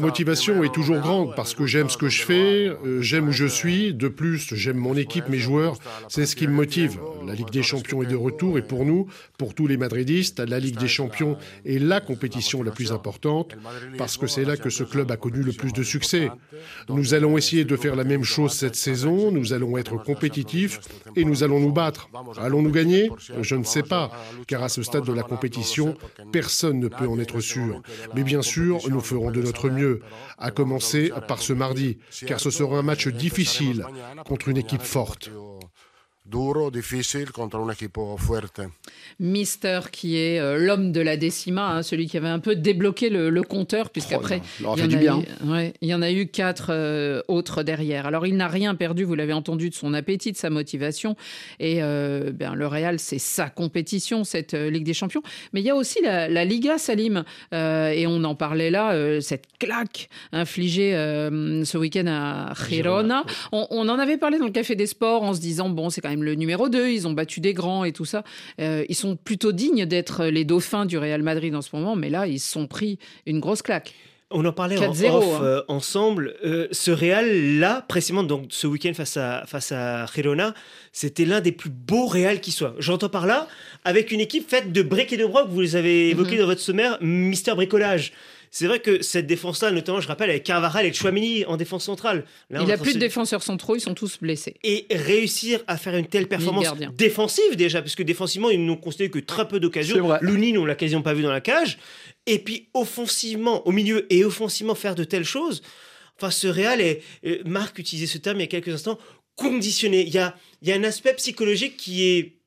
motivation est toujours grande parce que j'aime ce que je fais, euh, j'aime où je suis. De plus, j'aime mon équipe, mes joueurs. C'est ce qui me motive. La Ligue des Champions est de retour et pour nous, pour tous les Madridistes, la Ligue des Champions est la compétition la plus importante parce que c'est là que ce club a connu le plus de succès. Nous allons essayer de faire la même chose cette saison. Nous allons être compétitifs et nous allons nous battre. Allons-nous gagner? Je ne sais pas, car à ce stade de la compétition, personne ne peut en être sûr. Mais bien sûr, nous ferons de notre mieux, à commencer par ce mardi, car ce sera un match difficile contre une équipe forte. Duro, difficile contre un equipo fuerte. Mister, qui est euh, l'homme de la décima, hein, celui qui avait un peu débloqué le, compteur, puisqu'après, oh, il, y en a il y en a eu quatre euh, autres derrière. Alors, il n'a rien perdu, vous l'avez entendu, de son appétit, de sa motivation. Et euh, ben, le Real, c'est sa compétition, cette Ligue des Champions. Mais il y a aussi la, Liga, Salim. et on en parlait là, cette claque infligée ce week-end à Girona. On, on en avait parlé dans le Café des Sports en se disant, bon, c'est quand même le numéro 2, ils ont battu des grands et tout ça. Euh, ils sont plutôt dignes d'être les dauphins du Real Madrid en ce moment, mais là, ils se sont pris une grosse claque. On en parlait en off, hein. euh, ensemble. Euh, ce Real-là, précisément donc ce week-end face à, face à Girona, c'était l'un des plus beaux Real qui soit. J'entends par là, avec une équipe faite de briques et de broc, vous les avez évoqués mhm. dans votre sommaire, Mister Bricolage. C'est vrai que cette défense-là, notamment, je rappelle, avec Carvajal et Chouamini en défense centrale. il n'a plus de défenseurs centraux, ils sont tous blessés. Et réussir à faire une telle performance défensive déjà, parce que défensivement, ils n'ont considéré que très peu d'occasions. Louni, on l'a quasiment pas vu dans la cage. Et puis offensivement, au milieu et offensivement, faire de telles choses. Enfin, ce Real est, Marc utilisait ce terme il y a quelques instants, conditionné. Il y a, il y a un aspect psychologique qui est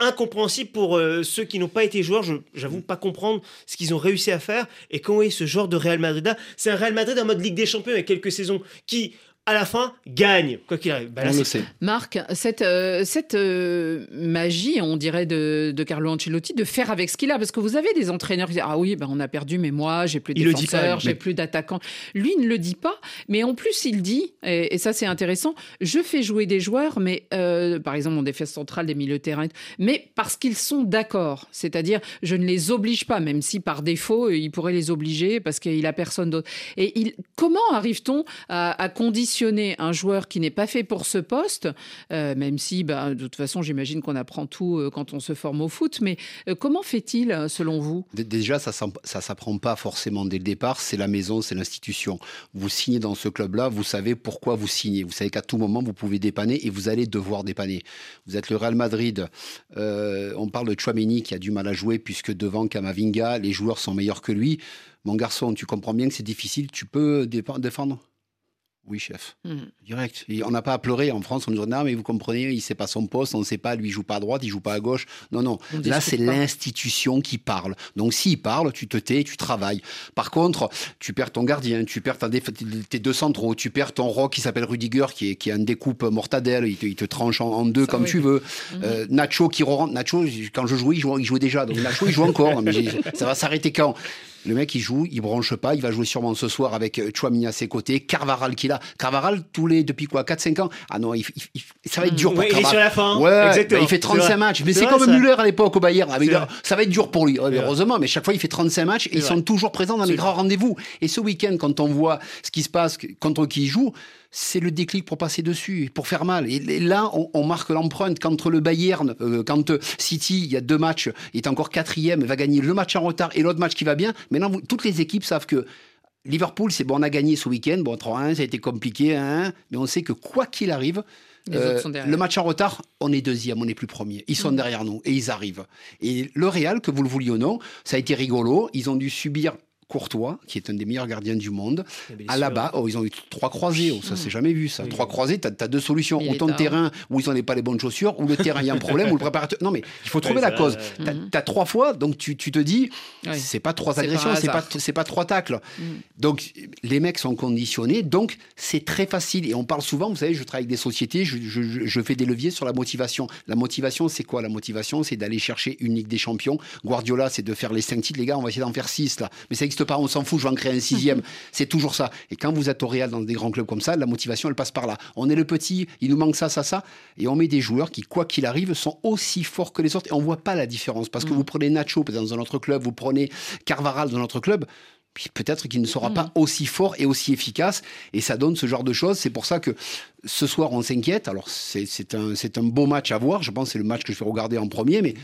incompréhensible pour euh, ceux qui n'ont pas été joueurs. J'avoue pas comprendre ce qu'ils ont réussi à faire et comment est ce genre de Real Madrid. C'est un Real Madrid en mode Ligue des Champions il y a quelques saisons qui à la fin, gagne, quoi qu'il arrive. Bah, on le sait. Marc, cette, euh, cette euh, magie, on dirait, de, de, Carlo Ancelotti, de faire avec ce qu'il a, parce que vous avez des entraîneurs qui disent Ah oui, ben on a perdu, mais moi, j'ai plus de défenseurs, j'ai plus d'attaquants. Lui il ne le dit pas, mais en plus, il dit, et, ça c'est intéressant, je fais jouer des joueurs, mais euh, par exemple en défense centrale, des milieux de terrain, mais parce qu'ils sont d'accord. C'est-à-dire, je ne les oblige pas, même si par défaut, il pourrait les obliger parce qu'il a personne d'autre. Et il, comment arrive-t-on à, à conditionner un joueur qui n'est pas fait pour ce poste, euh, même si, bah, de toute façon, j'imagine qu'on apprend tout euh, quand on se forme au foot, mais euh, comment fait-il, selon vous? Déjà, ça ne s'apprend pas forcément dès le départ, c'est la maison, c'est l'institution. Vous signez dans ce club-là, vous savez pourquoi vous signez. Vous savez qu'à tout moment, vous pouvez dépanner et vous allez devoir dépanner. Vous êtes le Real Madrid, on parle de Chouameni qui a du mal à jouer puisque devant Kamavinga, les joueurs sont meilleurs que lui. Mon garçon, tu comprends bien que c'est difficile, tu peux défendre? Oui, chef. Hmm. Direct. on n'a pas à pleurer en France. On nous dit non, mais vous comprenez, il ne sait pas son poste, on ne sait pas, lui, il joue pas à droite, il joue pas à gauche. Non, non. Là, c'est l'institution qui parle. Donc, s'il parle, tu te tais, tu travailles. Par contre, tu perds ton gardien, tu perds tes deux centraux, tu perds ton rock qui s'appelle Rudiger, qui est, qui a une découpe mortadelle, il te, tranche en, deux comme tu veux. Mhm. Euh, Nacho qui re Nacho, quand je jouais, il jouait, il jouait déjà. Donc, Nacho, il joue encore. mais ça va s'arrêter quand? Le mec, il joue, il branche pas, il va jouer sûrement ce soir avec euh, Chouamini à ses côtés, Carvaral qui l'a. Carvaral, tous les, depuis quoi 4-5 ans? Ah non, il, ça va être dur pour Carvaral. Il est sur la fin. Ouais, Exactement. il fait 35 matchs. Mais c'est comme Müller à l'époque au Bayern. ça va être dur pour lui. heureusement, mais chaque fois, il fait 35 matchs et ils sont toujours présents dans les grands rendez-vous. Et ce week-end, quand on voit ce qui se passe, contre qui il joue, c'est le déclic pour passer dessus, pour faire mal. Et là, on, marque l'empreinte. Contre le Bayern, euh, quand City, il y a deux matchs, il est encore quatrième, va gagner le match en retard et l'autre match qui va bien. Maintenant, toutes les équipes savent que Liverpool, c'est bon, on a gagné ce week-end. Bon, 3-1, ça a été compliqué, hein, mais on sait que quoi qu'il arrive, euh, le match en retard, on est deuxième, on n'est plus premier. Ils sont mmh. derrière nous et ils arrivent. Et le Real, que vous le vouliez ou non, ça a été rigolo. Ils ont dû subir Courtois, qui est un des meilleurs gardiens du monde. À la bas, oh, ils ont eu trois croisés. Oh, ça, s'est jamais vu, ça. trois croisés, tu as, deux solutions. ou ton terrain où ils n'ont pas les bonnes chaussures, ou le terrain, il y a un problème, ou le préparateur. Non, mais il faut trouver la cause. Tu as, trois fois, donc tu, te dis, c'est pas trois agressions, c'est pas, pas trois tacles. Mm. Donc, les mecs sont conditionnés, donc c'est très facile. Et on parle souvent, vous savez, je travaille avec des sociétés, je, je fais des leviers sur la motivation. La motivation, c'est quoi? La motivation, c'est d'aller chercher une Ligue des Champions. Guardiola, c'est de faire les cinq titres. Les gars, on va essayer d'en faire six, là. Mais ça pas, on s'en fout, je vais en créer un sixième. c'est toujours ça. Et quand vous êtes au Real dans des grands clubs comme ça, la motivation, elle passe par là. On est le petit, il nous manque ça, ça, ça. Et on met des joueurs qui, quoi qu'il arrive, sont aussi forts que les autres. Et on voit pas la différence. Parce que mm. vous prenez Nacho dans un autre club, vous prenez Carvaral dans notre club peut-être qu'il ne sera pas mm. aussi fort et aussi efficace. Et ça donne ce genre de choses. C'est pour ça que ce soir, on s'inquiète. Alors, c'est un, un beau match à voir. Je pense que c'est le match que je vais regarder en premier. Mais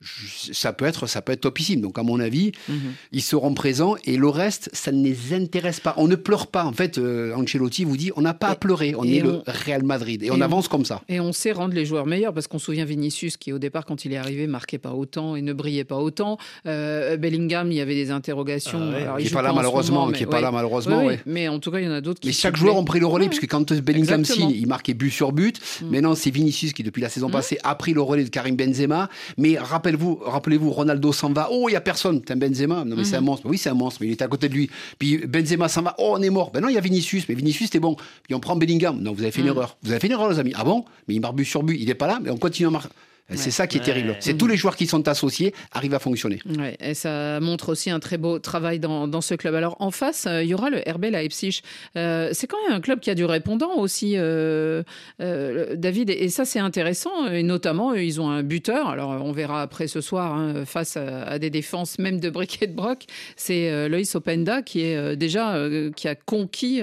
ça peut être ça peut être topissime. Donc à mon avis, mhm. ils seront présents et le reste, ça ne les intéresse pas. On ne pleure pas. En fait, euh, Ancelotti vous dit, on n'a pas à pleurer. On est le Real Madrid et, on avance comme ça. Et on sait rendre les joueurs meilleurs parce qu'on se souvient Vinicius qui au départ quand il est arrivé marquait pas autant et ne brillait pas autant. Euh, Bellingham, il y avait des interrogations. Ah il n'est pas là malheureusement, qui est pas là malheureusement. Mais en tout cas, il y en a d'autres qui. Mais chaque joueur ont pris le relais puisque quand Bellingham signe, il marquait but sur but. Mm. Maintenant, c'est Vinicius qui depuis la saison mm. passée a pris le relais de Karim Benzema. Mais rappelez-vous, rappelez-vous Ronaldo s'en va. Oh, il y a personne. C'est un Benzema. Non, mais c'est un mhm. monstre. Oui, c'est un monstre, mais il est à côté de lui. Puis Benzema s'en va. Oh, on est mort. Ben non, il y a Vinicius. Mais Vinicius, c'était bon. Puis on prend Bellingham. Non, vous avez fait une mhm. erreur. Vous avez fait une erreur, les amis. Ah bon? Mais il marque but sur but. Il n'est pas là, mais on continue à marquer. C'est ça qui est terrible. C'est tous les joueurs qui sont associés arrivent à fonctionner. et ça montre aussi un très beau travail dans, ce club. Alors en face, euh, il y aura le RB Leipzig. Euh, c'est quand même un club qui a du répondant aussi, euh, David. Et ça, c'est intéressant. Et notamment, ils ont un buteur. Alors on verra après ce soir hein, face à, des défenses même de briquet de broc. C'est Loïs Openda qui est déjà qui a conquis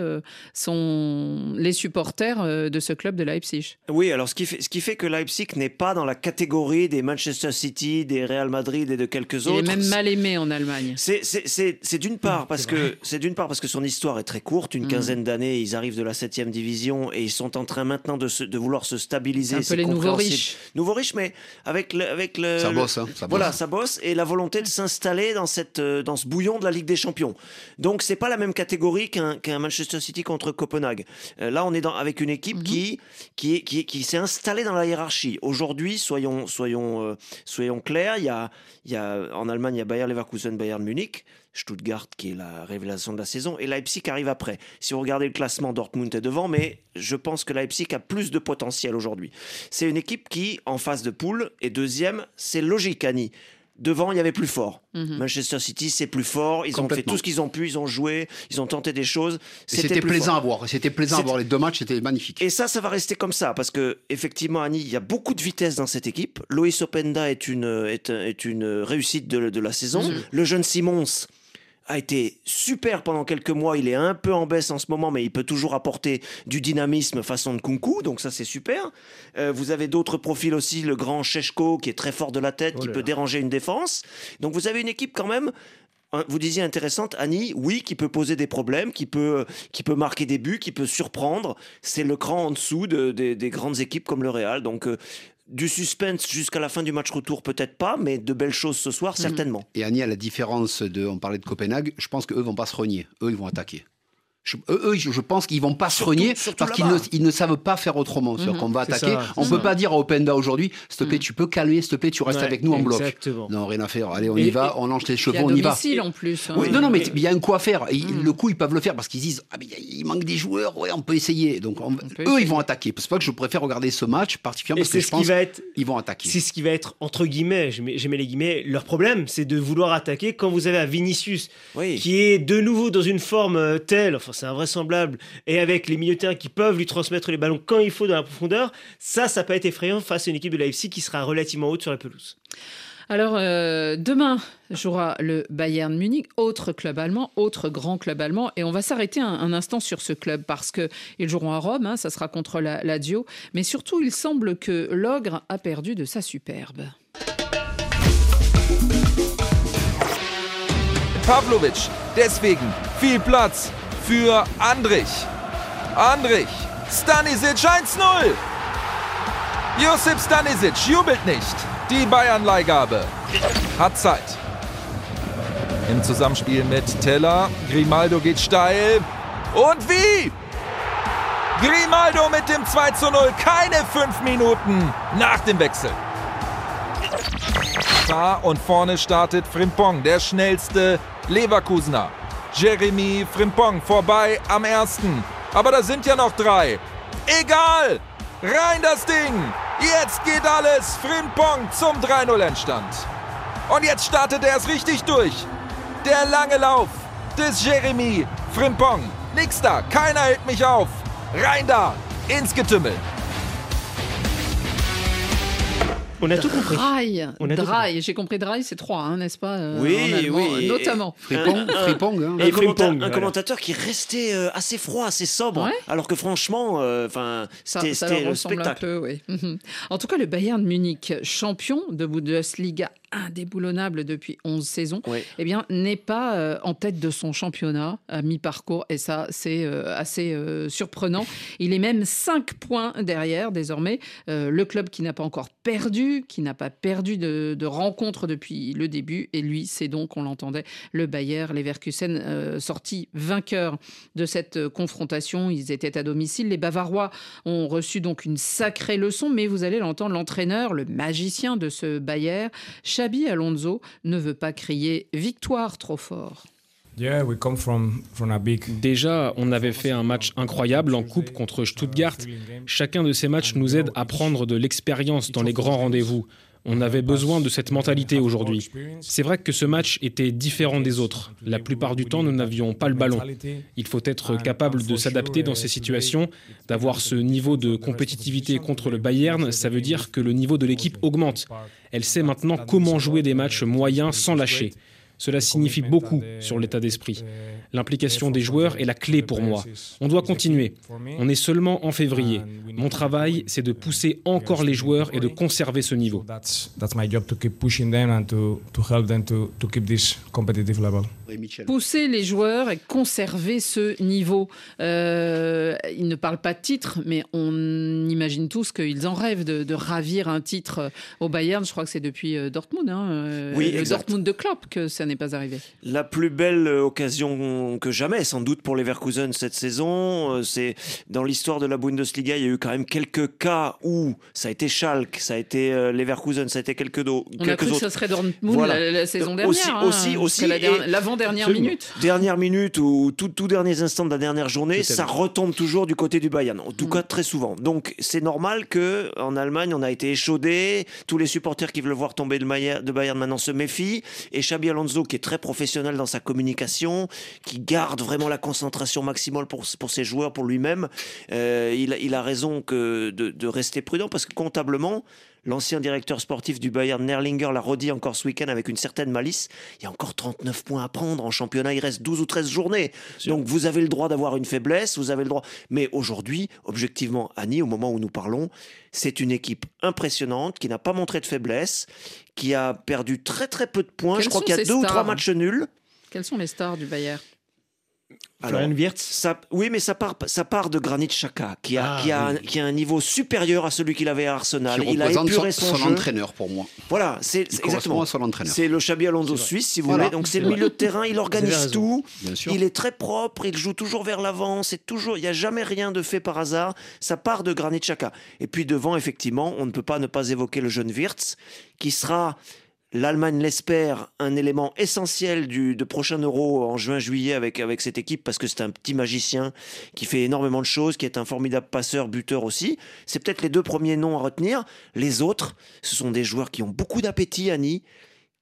son, les supporters de ce club de Leipzig. Oui, alors ce qui fait, ce qui fait que Leipzig n'est pas dans la catégorie catégorie des Manchester City, des Real Madrid et de quelques autres. Il est même mal aimé en Allemagne. C'est d'une part parce que c'est d'une part parce que son histoire est très courte, une mm. quinzaine d'années, ils arrivent de la 7 division et ils sont en train maintenant de, se, de vouloir se stabiliser. Un peu les nouveaux riches. Nouveaux riches, mais avec le, avec le. Ça bosse, hein, ça Voilà, ça bosse et la volonté de s'installer dans cette euh, dans ce bouillon de la Ligue des Champions. Donc c'est pas la même catégorie qu'un Manchester City contre Copenhague. Euh, là, on est dans, avec une équipe mm-hmm. qui qui, qui, qui s'est installée dans la hiérarchie. Aujourd'hui, soyons soyons, euh, soyons, clairs, en Allemagne, il y a Bayer Leverkusen, Bayern Munich, Stuttgart qui est la révélation de la saison, et Leipzig arrive après. Si vous regardez le classement, Dortmund est devant, mais je pense que Leipzig a plus de potentiel aujourd'hui. C'est une équipe qui, en phase de poule, est deuxième, c'est logique, Annie. Devant, il y avait plus fort. Mhm. Manchester City, c'est plus fort. Ils ont fait tout ce qu'ils ont pu. Ils ont joué. Ils ont tenté des choses. C'était plaisant à voir. C'était plaisant à voir les deux matchs. C'était magnifique. Et ça, ça va rester comme ça parce que effectivement, Annie, il y a beaucoup de vitesse dans cette équipe. Loïs Openda est une est, une réussite de, la saison. Mhm. Le jeune Simons a été super pendant quelques mois. Il est un peu en baisse en ce moment, mais il peut toujours apporter du dynamisme façon de Kunku, donc ça c'est super. Euh, vous avez d'autres profils aussi, le grand Sheshko qui est très fort de la tête, oh qui peut déranger une défense. Donc vous avez une équipe quand même vous disiez intéressante, Annie, oui, qui peut poser des problèmes, qui peut, qui peut marquer des buts, qui peut surprendre. C'est le cran en dessous des grandes équipes comme le Real. Donc, euh, du suspense jusqu'à la fin du match retour, peut-être pas, mais de belles choses ce soir, mhm. certainement. Et Annie, à la différence de, on parlait de Copenhague, je pense qu'eux vont pas se renier. Eux, ils vont attaquer. Je, eux, je pense qu'ils vont pas se renier parce qu'ils ne, ils ne, savent pas faire autrement. Qu'on va attaquer. on ne peut pas dire à Openda aujourd'hui, s'il te plaît, mhm. tu peux calmer, s'il te plaît, tu restes avec nous en bloc. Non, rien à faire. Allez, on y va, on lance les chevaux, on y va. en plus. Hein. non, non, mais il y a un coup à faire. Mhm. Le coup, ils peuvent le faire parce qu'ils disent, ah, mais il manque des joueurs, ouais, on peut essayer. Donc, eux, ils vont attaquer. C'est pas que je préfère regarder ce match particulièrement parce que je pense qu'ils vont attaquer. C'est ce qui va être, entre guillemets, mets, les guillemets, leur problème, c'est de vouloir attaquer quand vous avez un Vinicius qui est de nouveau dans une forme euh, telle, enfin, c'est invraisemblable et avec les milieux terrain qui peuvent lui transmettre les ballons quand il faut dans la profondeur, ça, ça peut être effrayant face à une équipe de l'AFC qui sera relativement haute sur la pelouse. Alors, euh, demain jouera le Bayern Munich, autre club allemand, autre grand club allemand. Et on va s'arrêter un, instant sur ce club parce qu'ils joueront à Rome, hein, ça sera contre la Lazio. Mais surtout, il semble que l'ogre a perdu de sa superbe. Pavlovic, deswegen viel Platz für Andrich. Andrich, Stanisic 1-0. Josip Stanisic jubelt nicht. Die Bayern-Leihgabe hat Zeit. Im Zusammenspiel mit Teller. Grimaldo geht steil. Und wie? Grimaldo mit dem 2 zu 0. Keine fünf Minuten nach dem Wechsel. Da und vorne startet Frimpong, der schnellste Leverkusener. Jeremy Frimpong vorbei am ersten. Aber da sind ja noch drei. Egal! Rein das Ding! Jetzt geht alles! Frimpong zum 3-0-Endstand. Und jetzt startet er es richtig durch. Der lange Lauf des Jeremy Frimpong. Nix da, keiner hält mich auf. Rein da, ins Getümmel. On a tout compris. Dry, dry. J'ai compris dry, c'est trois, hein, n'est-ce pas euh, Oui, oui. Notamment. Fripong, Fripong. Hein. Et un, Fripong, un commentateur qui restait euh, assez froid, assez sobre, alors que franchement, euh, enfin, c'était le spectacle. Un peu, oui. en tout cas, le Bayern Munich, champion de Bundesliga indéboulonnable depuis 11 saisons, eh bien, n'est pas euh, en tête de son championnat à mi-parcours. Et ça, c'est euh, assez euh, surprenant. Il est même 5 points derrière désormais. le club qui n'a pas encore perdu, qui n'a pas perdu de, de, rencontre depuis le début. Et lui, c'est donc, on l'entendait, le Bayer Leverkusen sorti vainqueur de cette confrontation. Ils étaient à domicile. Les Bavarois ont reçu donc une sacrée leçon, mais vous allez l'entendre, l'entraîneur, le magicien de ce Bayer, Xabi Alonso ne veut pas crier victoire trop fort. Déjà, on avait fait un match incroyable en coupe contre Stuttgart. Chacun de ces matchs nous aide à prendre de l'expérience dans les grands rendez-vous. On avait besoin de cette mentalité aujourd'hui. C'est vrai que ce match était différent des autres. La plupart du temps, nous n'avions pas le ballon. Il faut être capable de s'adapter dans ces situations, d'avoir ce niveau de compétitivité contre le Bayern. Ça veut dire que le niveau de l'équipe augmente. Elle sait maintenant comment jouer des matchs moyens sans lâcher. Cela signifie beaucoup sur l'état d'esprit. L'implication des joueurs est la clé pour moi. On doit continuer. On est seulement en février. Mon travail, c'est de pousser encore les joueurs et de conserver ce niveau. Pousser les joueurs et conserver ce niveau. Euh, ils ne parlent pas de titre, mais on imagine tous qu'ils en rêvent de, ravir un titre au Bayern. Je crois que c'est depuis euh, Dortmund, hein, euh, oui, le Dortmund de Klopp, que ça n'est pas arrivé. La plus belle occasion que jamais, sans doute pour les Leverkusen cette saison. C'est dans l'histoire de la Bundesliga, il y a eu quand même quelques cas où ça a été Schalke, ça a été Leverkusen, ça a été quelques, on quelques a cru autres. Que ce serait Dortmund la, saison dernière. Aussi, hein, aussi, aussi l'avant dernière minute. Dernière minute ou tout, tout derniers instants de la dernière journée, ça retombe toujours du côté du Bayern. En tout mm. cas, très souvent. Donc, c'est normal que en Allemagne, on a été échaudé. Tous les supporters qui veulent voir tomber de Bayern maintenant se méfient. Et Xabi Alonso, qui est très professionnel dans sa communication, qui garde vraiment la concentration maximale pour, pour ses joueurs, pour lui-même, euh, il, il, a raison que de, de rester prudent parce que comptablement, L'ancien directeur sportif du Bayern, Nerlinger, l'a redit encore ce week-end avec une certaine malice. Il y a encore 39 points à prendre en championnat. Il reste 12 ou 13 journées. Donc vous avez le droit d'avoir une faiblesse, vous avez le droit. Mais aujourd'hui, objectivement, Annie, au moment où nous parlons, c'est une équipe impressionnante qui n'a pas montré de faiblesse, qui a perdu très très peu de points. Je crois qu'il y a deux ou trois matchs nuls. Quels sont les stars du Bayern? Alors, ça, oui, mais ça part, ça part de Granit Xhaka, qui a, ah, qui, a un, qui a un niveau supérieur à celui qu'il avait à Arsenal. il a épuré son, son, entraîneur pour moi. Voilà, c'est exactement. C'est le Xabi Alonso suisse, si vous voulez. Donc c'est le milieu de terrain, il organise tout. Il est très propre, il joue toujours vers l'avant. C'est toujours, il n'y a jamais rien de fait par hasard. Ça part de Granit Xhaka. Et puis devant, effectivement, on ne peut pas ne pas évoquer le jeune Wirtz, qui sera L'Allemagne l'espère un élément essentiel du de prochain Euro en juin-juillet avec, avec cette équipe parce que c'est un petit magicien qui fait énormément de choses, qui est un formidable passeur, buteur aussi. C'est peut-être les deux premiers noms à retenir. Les autres, ce sont des joueurs qui ont beaucoup d'appétit, Annie,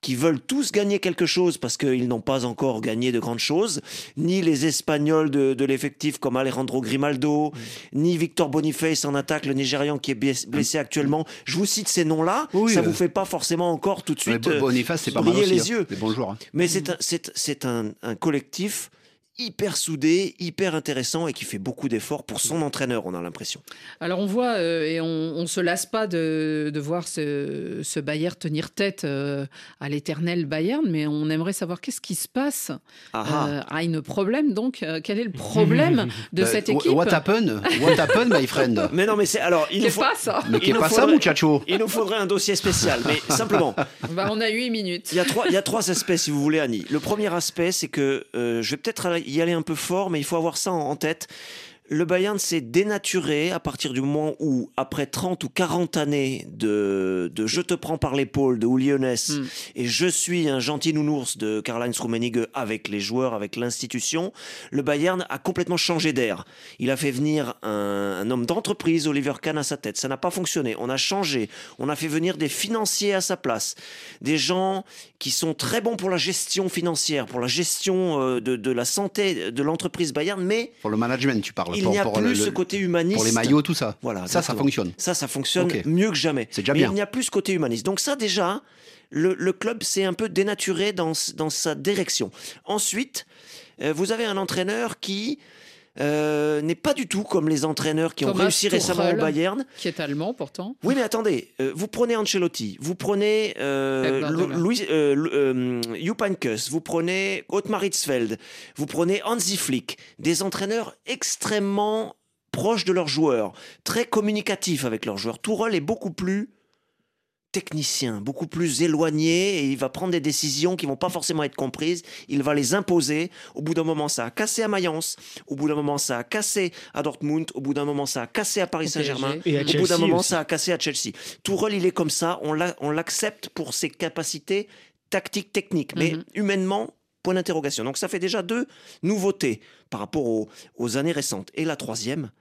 qui veulent tous gagner quelque chose parce qu'ils n'ont pas encore gagné de grandes choses, ni les Espagnols de, l'effectif comme Alejandro Grimaldo, ni Victor Boniface en attaque, le Nigérian qui est blessé actuellement. Je vous cite ces noms-là, ça ne vous fait pas forcément encore tout de suite Boniface, c'est pas les hein. yeux. Bonjour. Mais c'est un, un collectif hyper soudé, hyper intéressant et qui fait beaucoup d'efforts pour son entraîneur, on a l'impression. Alors on voit euh, et on ne se lasse pas de, de voir ce, ce, Bayern tenir tête euh, à l'éternel Bayern, mais on aimerait savoir qu'est-ce qui se passe. Ah, euh, ah un problème donc Quel est le problème de cette équipe What happened? What happened, my friend? Mais non, mais c'est alors il nous faut, pas ça. Mais qu'est pas ça, muchacho? Il nous faudrait un dossier spécial, mais simplement. Bah, on a 8 minutes. Il y a trois, il y a trois aspects si vous voulez, Annie. Le premier aspect, c'est que je vais peut-être y aller un peu fort, mais il faut avoir ça en tête le Bayern s'est dénaturé à partir du moment où, après 30 ou 40 années de, de je te prends par l'épaule de Uli hmm. et je suis un gentil nounours de Karl-Heinz Rummenigge avec les joueurs, avec l'institution, le Bayern a complètement changé d'air. Il a fait venir un, homme d'entreprise, Oliver Kahn, à sa tête. Ça n'a pas fonctionné. On a changé. On a fait venir des financiers à sa place. Des gens qui sont très bons pour la gestion financière, pour la gestion euh, de, de la santé de l'entreprise Bayern, mais... Pour le management, tu parles il n'y a plus ce côté humaniste. Pour les maillots, tout ça. Voilà, ça, ça fonctionne. Ça, ça fonctionne mieux que jamais. C'est déjà bien. il n'y a plus ce côté humaniste. Donc ça, déjà, le, club s'est un peu dénaturé dans, dans sa direction. Ensuite, euh, vous avez un entraîneur qui euh, n'est pas du tout comme les entraîneurs qui ont réussi récemment au Bayern. Qui est allemand pourtant. Oui, mais attendez, euh, vous prenez Ancelotti, vous prenez euh, Louis, euh, vous prenez Otmar Hitzfeld, vous prenez Hansi Flick, des entraîneurs extrêmement proches de leurs joueurs, très communicatifs avec leurs joueurs. Tourelle est beaucoup plus technicien, beaucoup plus éloigné, et il va prendre des décisions qui vont pas forcément être comprises. Il va les imposer. Au bout d'un moment, ça a cassé à Mayence. Au bout d'un moment, ça a cassé à Dortmund. Au bout d'un moment, ça a cassé à Paris Saint-Germain. Au bout d'un moment, ça a cassé à Chelsea. Tourelle, il est comme ça. On l'accepte pour ses capacités tactiques, techniques. Mais mhm. humainement, point d'interrogation. Donc ça fait déjà deux nouveautés par rapport aux années récentes. Et la troisième,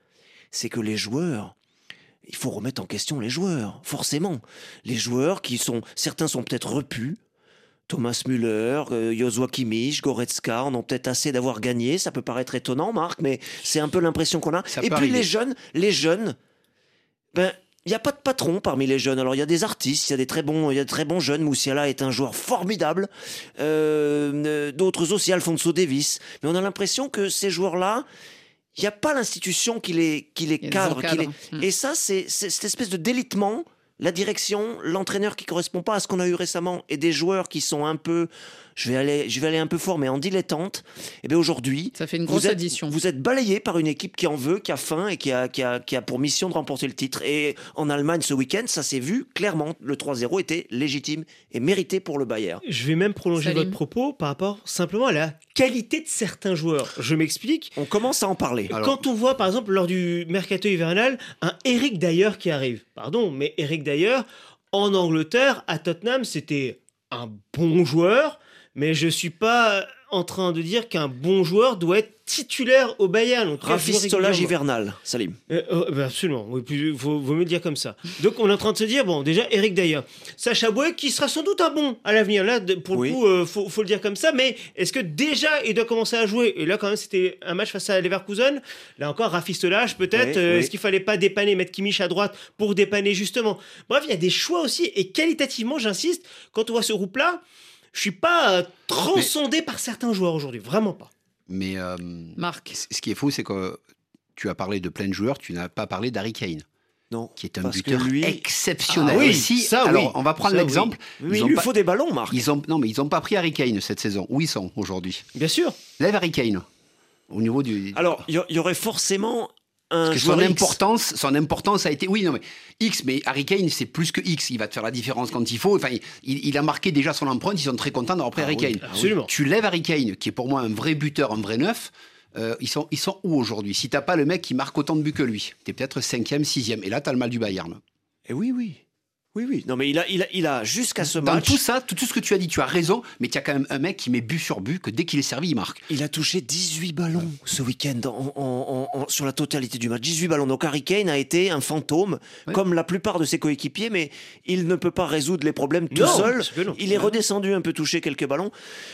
c'est que les joueurs il faut remettre en question les joueurs, forcément. Les joueurs qui sont, certains sont peut-être repus. Thomas Müller, euh, Joshua Kimmich, Goretzka, on ont peut-être assez d'avoir gagné. Ça peut paraître étonnant, Marc, mais c'est un peu l'impression qu'on a. Et puis les jeunes, les jeunes, ben, il n'y a pas de patron parmi les jeunes. Alors il y a des artistes, il y a des très bons, il y a de très bons jeunes. Moussiala est un joueur formidable. Euh, euh, d'autres aussi, Alfonso Davis. Mais on a l'impression que ces joueurs-là, il n'y a pas l'institution qui les, qui les cadre. Qui les... Hmm. Et ça, c'est cette espèce de délitement, la direction, l'entraîneur qui correspond pas à ce qu'on a eu récemment, et des joueurs qui sont un peu je vais aller, je vais aller un peu fort, mais en dilettante, et eh bien aujourd'hui, ça fait une grosse vous êtes, addition. Vous êtes balayé par une équipe qui en veut, qui a faim et qui a, qui a, qui a pour mission de remporter le titre. Et en Allemagne ce week-end, ça s'est vu clairement. Le 3-0 était légitime et mérité pour le Bayern. Je vais même prolonger votre propos par rapport simplement à la qualité de certains joueurs. Je m'explique. On commence à en parler. Quand on voit par exemple lors du mercato hivernal un Eric Dyer qui arrive, pardon, mais Eric Dyer en Angleterre à Tottenham, c'était un bon joueur mais je suis pas en train de dire qu'un bon joueur doit être titulaire au Bayern. Rafistolage hivernal, Salim. Euh, oh, bah, absolument, il vaut, vaut, mieux dire comme ça. Donc on est en train de se dire, bon, déjà Eric d'ailleurs, Sacha Boué qui sera sans doute un bon à l'avenir. Là, pour le coup, il euh, faut, faut, le dire comme ça, mais est-ce que déjà il doit commencer à jouer? Et là, quand même, c'était un match face à Leverkusen. Là encore, rafistolage peut-être. Euh, est-ce qu'il fallait pas dépanner, mettre Kimmich à droite pour dépanner justement? Bref, il y a des choix aussi, et qualitativement, j'insiste, quand on voit ce groupe-là, je suis pas euh, transcendé par certains joueurs aujourd'hui, vraiment pas. Mais euh, Marc, ce qui est fou, c'est que tu as parlé de plein de joueurs, tu n'as pas parlé d'Harry Kane. Non, qui est un buteur lui... exceptionnel. Ah oui, ça, Alors, on va prendre l'exemple. Oui. il lui faut des ballons, Marc. Ils ont, non, mais ils n'ont pas pris Harry Kane cette saison. Où ils sont aujourd'hui? Bien sûr. Lève Harry Kane au niveau du. Alors, il y, aurait forcément parce que son importance, son importance a été. Oui, non, mais X, mais Harry Kane, c'est plus que X. Il va te faire la différence quand il faut. Enfin, il, a marqué déjà son empreinte. Ils sont très contents d'avoir pris ah Harry Kane. absolument. Tu lèves Harry Kane, qui est pour moi un vrai buteur, un vrai neuf. Euh, ils, sont, ils sont où aujourd'hui? Si t'as pas le mec qui marque autant de buts que lui, tu es peut-être cinquième, sixième. Et là, tu as le mal du Bayern. Et oui, oui. Oui, oui. Non, mais il a, il a, il a jusqu'à ce Dans match. tout ça, tout, ce que tu as dit, tu as raison, mais tu as quand même un mec qui met but sur but, que dès qu'il est servi, il marque. Il a touché 18 ballons ce week-end sur la totalité du match. 18 ballons. Donc Harry Kane a été un fantôme, comme la plupart de ses coéquipiers, mais il ne peut pas résoudre les problèmes tout seul. Il est redescendu un peu touché quelques ballons.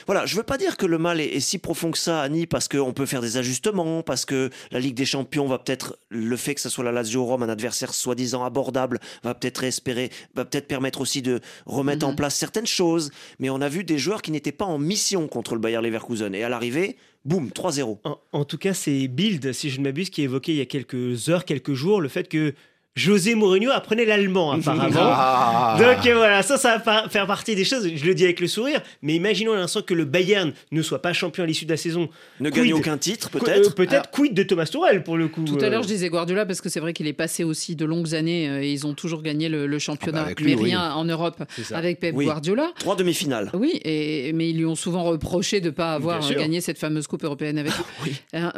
Voilà, je veux pas dire que le mal est, si profond que ça, Annie, parce qu'on peut faire des ajustements, parce que la Ligue des Champions va peut-être, le fait que ce soit la Lazio Rome, un adversaire soi-disant abordable, va peut-être espérer, va peut-être permettre aussi de remettre en mhm. place certaines choses. Mais on a vu des joueurs qui n'étaient pas en mission contre le Bayer Leverkusen. Et à l'arrivée, boum, 3-0. En, en, tout cas, c'est Bild, si je ne m'abuse, qui évoquait il y a quelques heures, quelques jours, le fait que José Mourinho apprenait l'allemand apparemment. Ah. Donc euh, voilà, ça, ça va faire partie des choses. Je le dis avec le sourire, mais imaginons à l'instant que le Bayern ne soit pas champion à l'issue de la saison. Ne gagne aucun titre, peut-être. Euh, peut-être quid de Thomas Tuchel pour le coup. Tout à l'heure, euh. je disais Guardiola parce que c'est vrai qu'il est passé aussi de longues années et ils ont toujours gagné le, championnat, ah bah mais rien en Europe avec Pep Guardiola. Trois demi-finales. Oui, et, mais ils lui ont souvent reproché de ne pas avoir gagné cette fameuse coupe européenne avec. oui.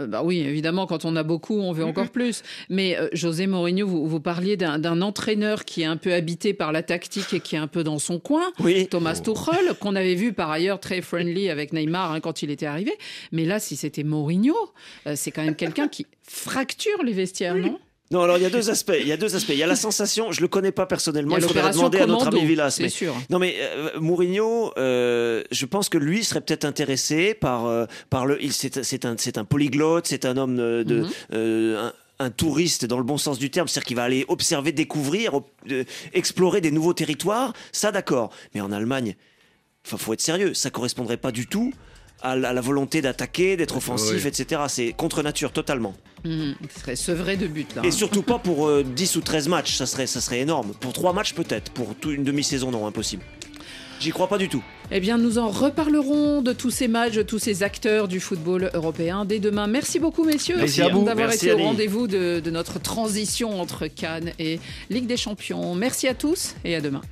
Bah oui, évidemment, quand on a beaucoup, on veut encore plus. Mais José Mourinho, vous, vous parliez d'un entraîneur qui est un peu habité par la tactique et qui est un peu dans son coin, Thomas Tuchel, qu'on avait vu par ailleurs très friendly avec Neymar hein, quand il était arrivé. Mais là, si c'était Mourinho, euh, c'est quand même quelqu'un qui fracture les vestiaires, non? Non, alors il y a deux aspects. Il y a deux aspects. Il y a la sensation, je le connais pas personnellement. Il, faudrait demander à notre ami Villas. Mais, sûr. Non, mais euh, Mourinho, euh, je pense que lui serait peut-être intéressé par par le. C'est un c'est un polyglotte, c'est un homme de, mhm un touriste dans le bon sens du terme, c'est-à-dire qu'il va aller observer, découvrir, euh, explorer des nouveaux territoires, ça d'accord. Mais en Allemagne, il faut être sérieux, ça correspondrait pas du tout à, la volonté d'attaquer, d'être offensif, etc. C'est contre nature totalement. Mmh, ce serait sevré de but là. Et surtout pas pour 10 ou 13 matchs, ça serait, ça serait énorme. Pour 3 matchs peut-être, pour une demi-saison non, impossible. J'y crois pas du tout. Eh bien, nous en reparlerons de tous ces matchs, de tous ces acteurs du football européen dès demain. Merci beaucoup, messieurs, d'avoir été au rendez-vous de, de notre transition entre Cannes et Ligue des Champions. Merci à tous et à demain.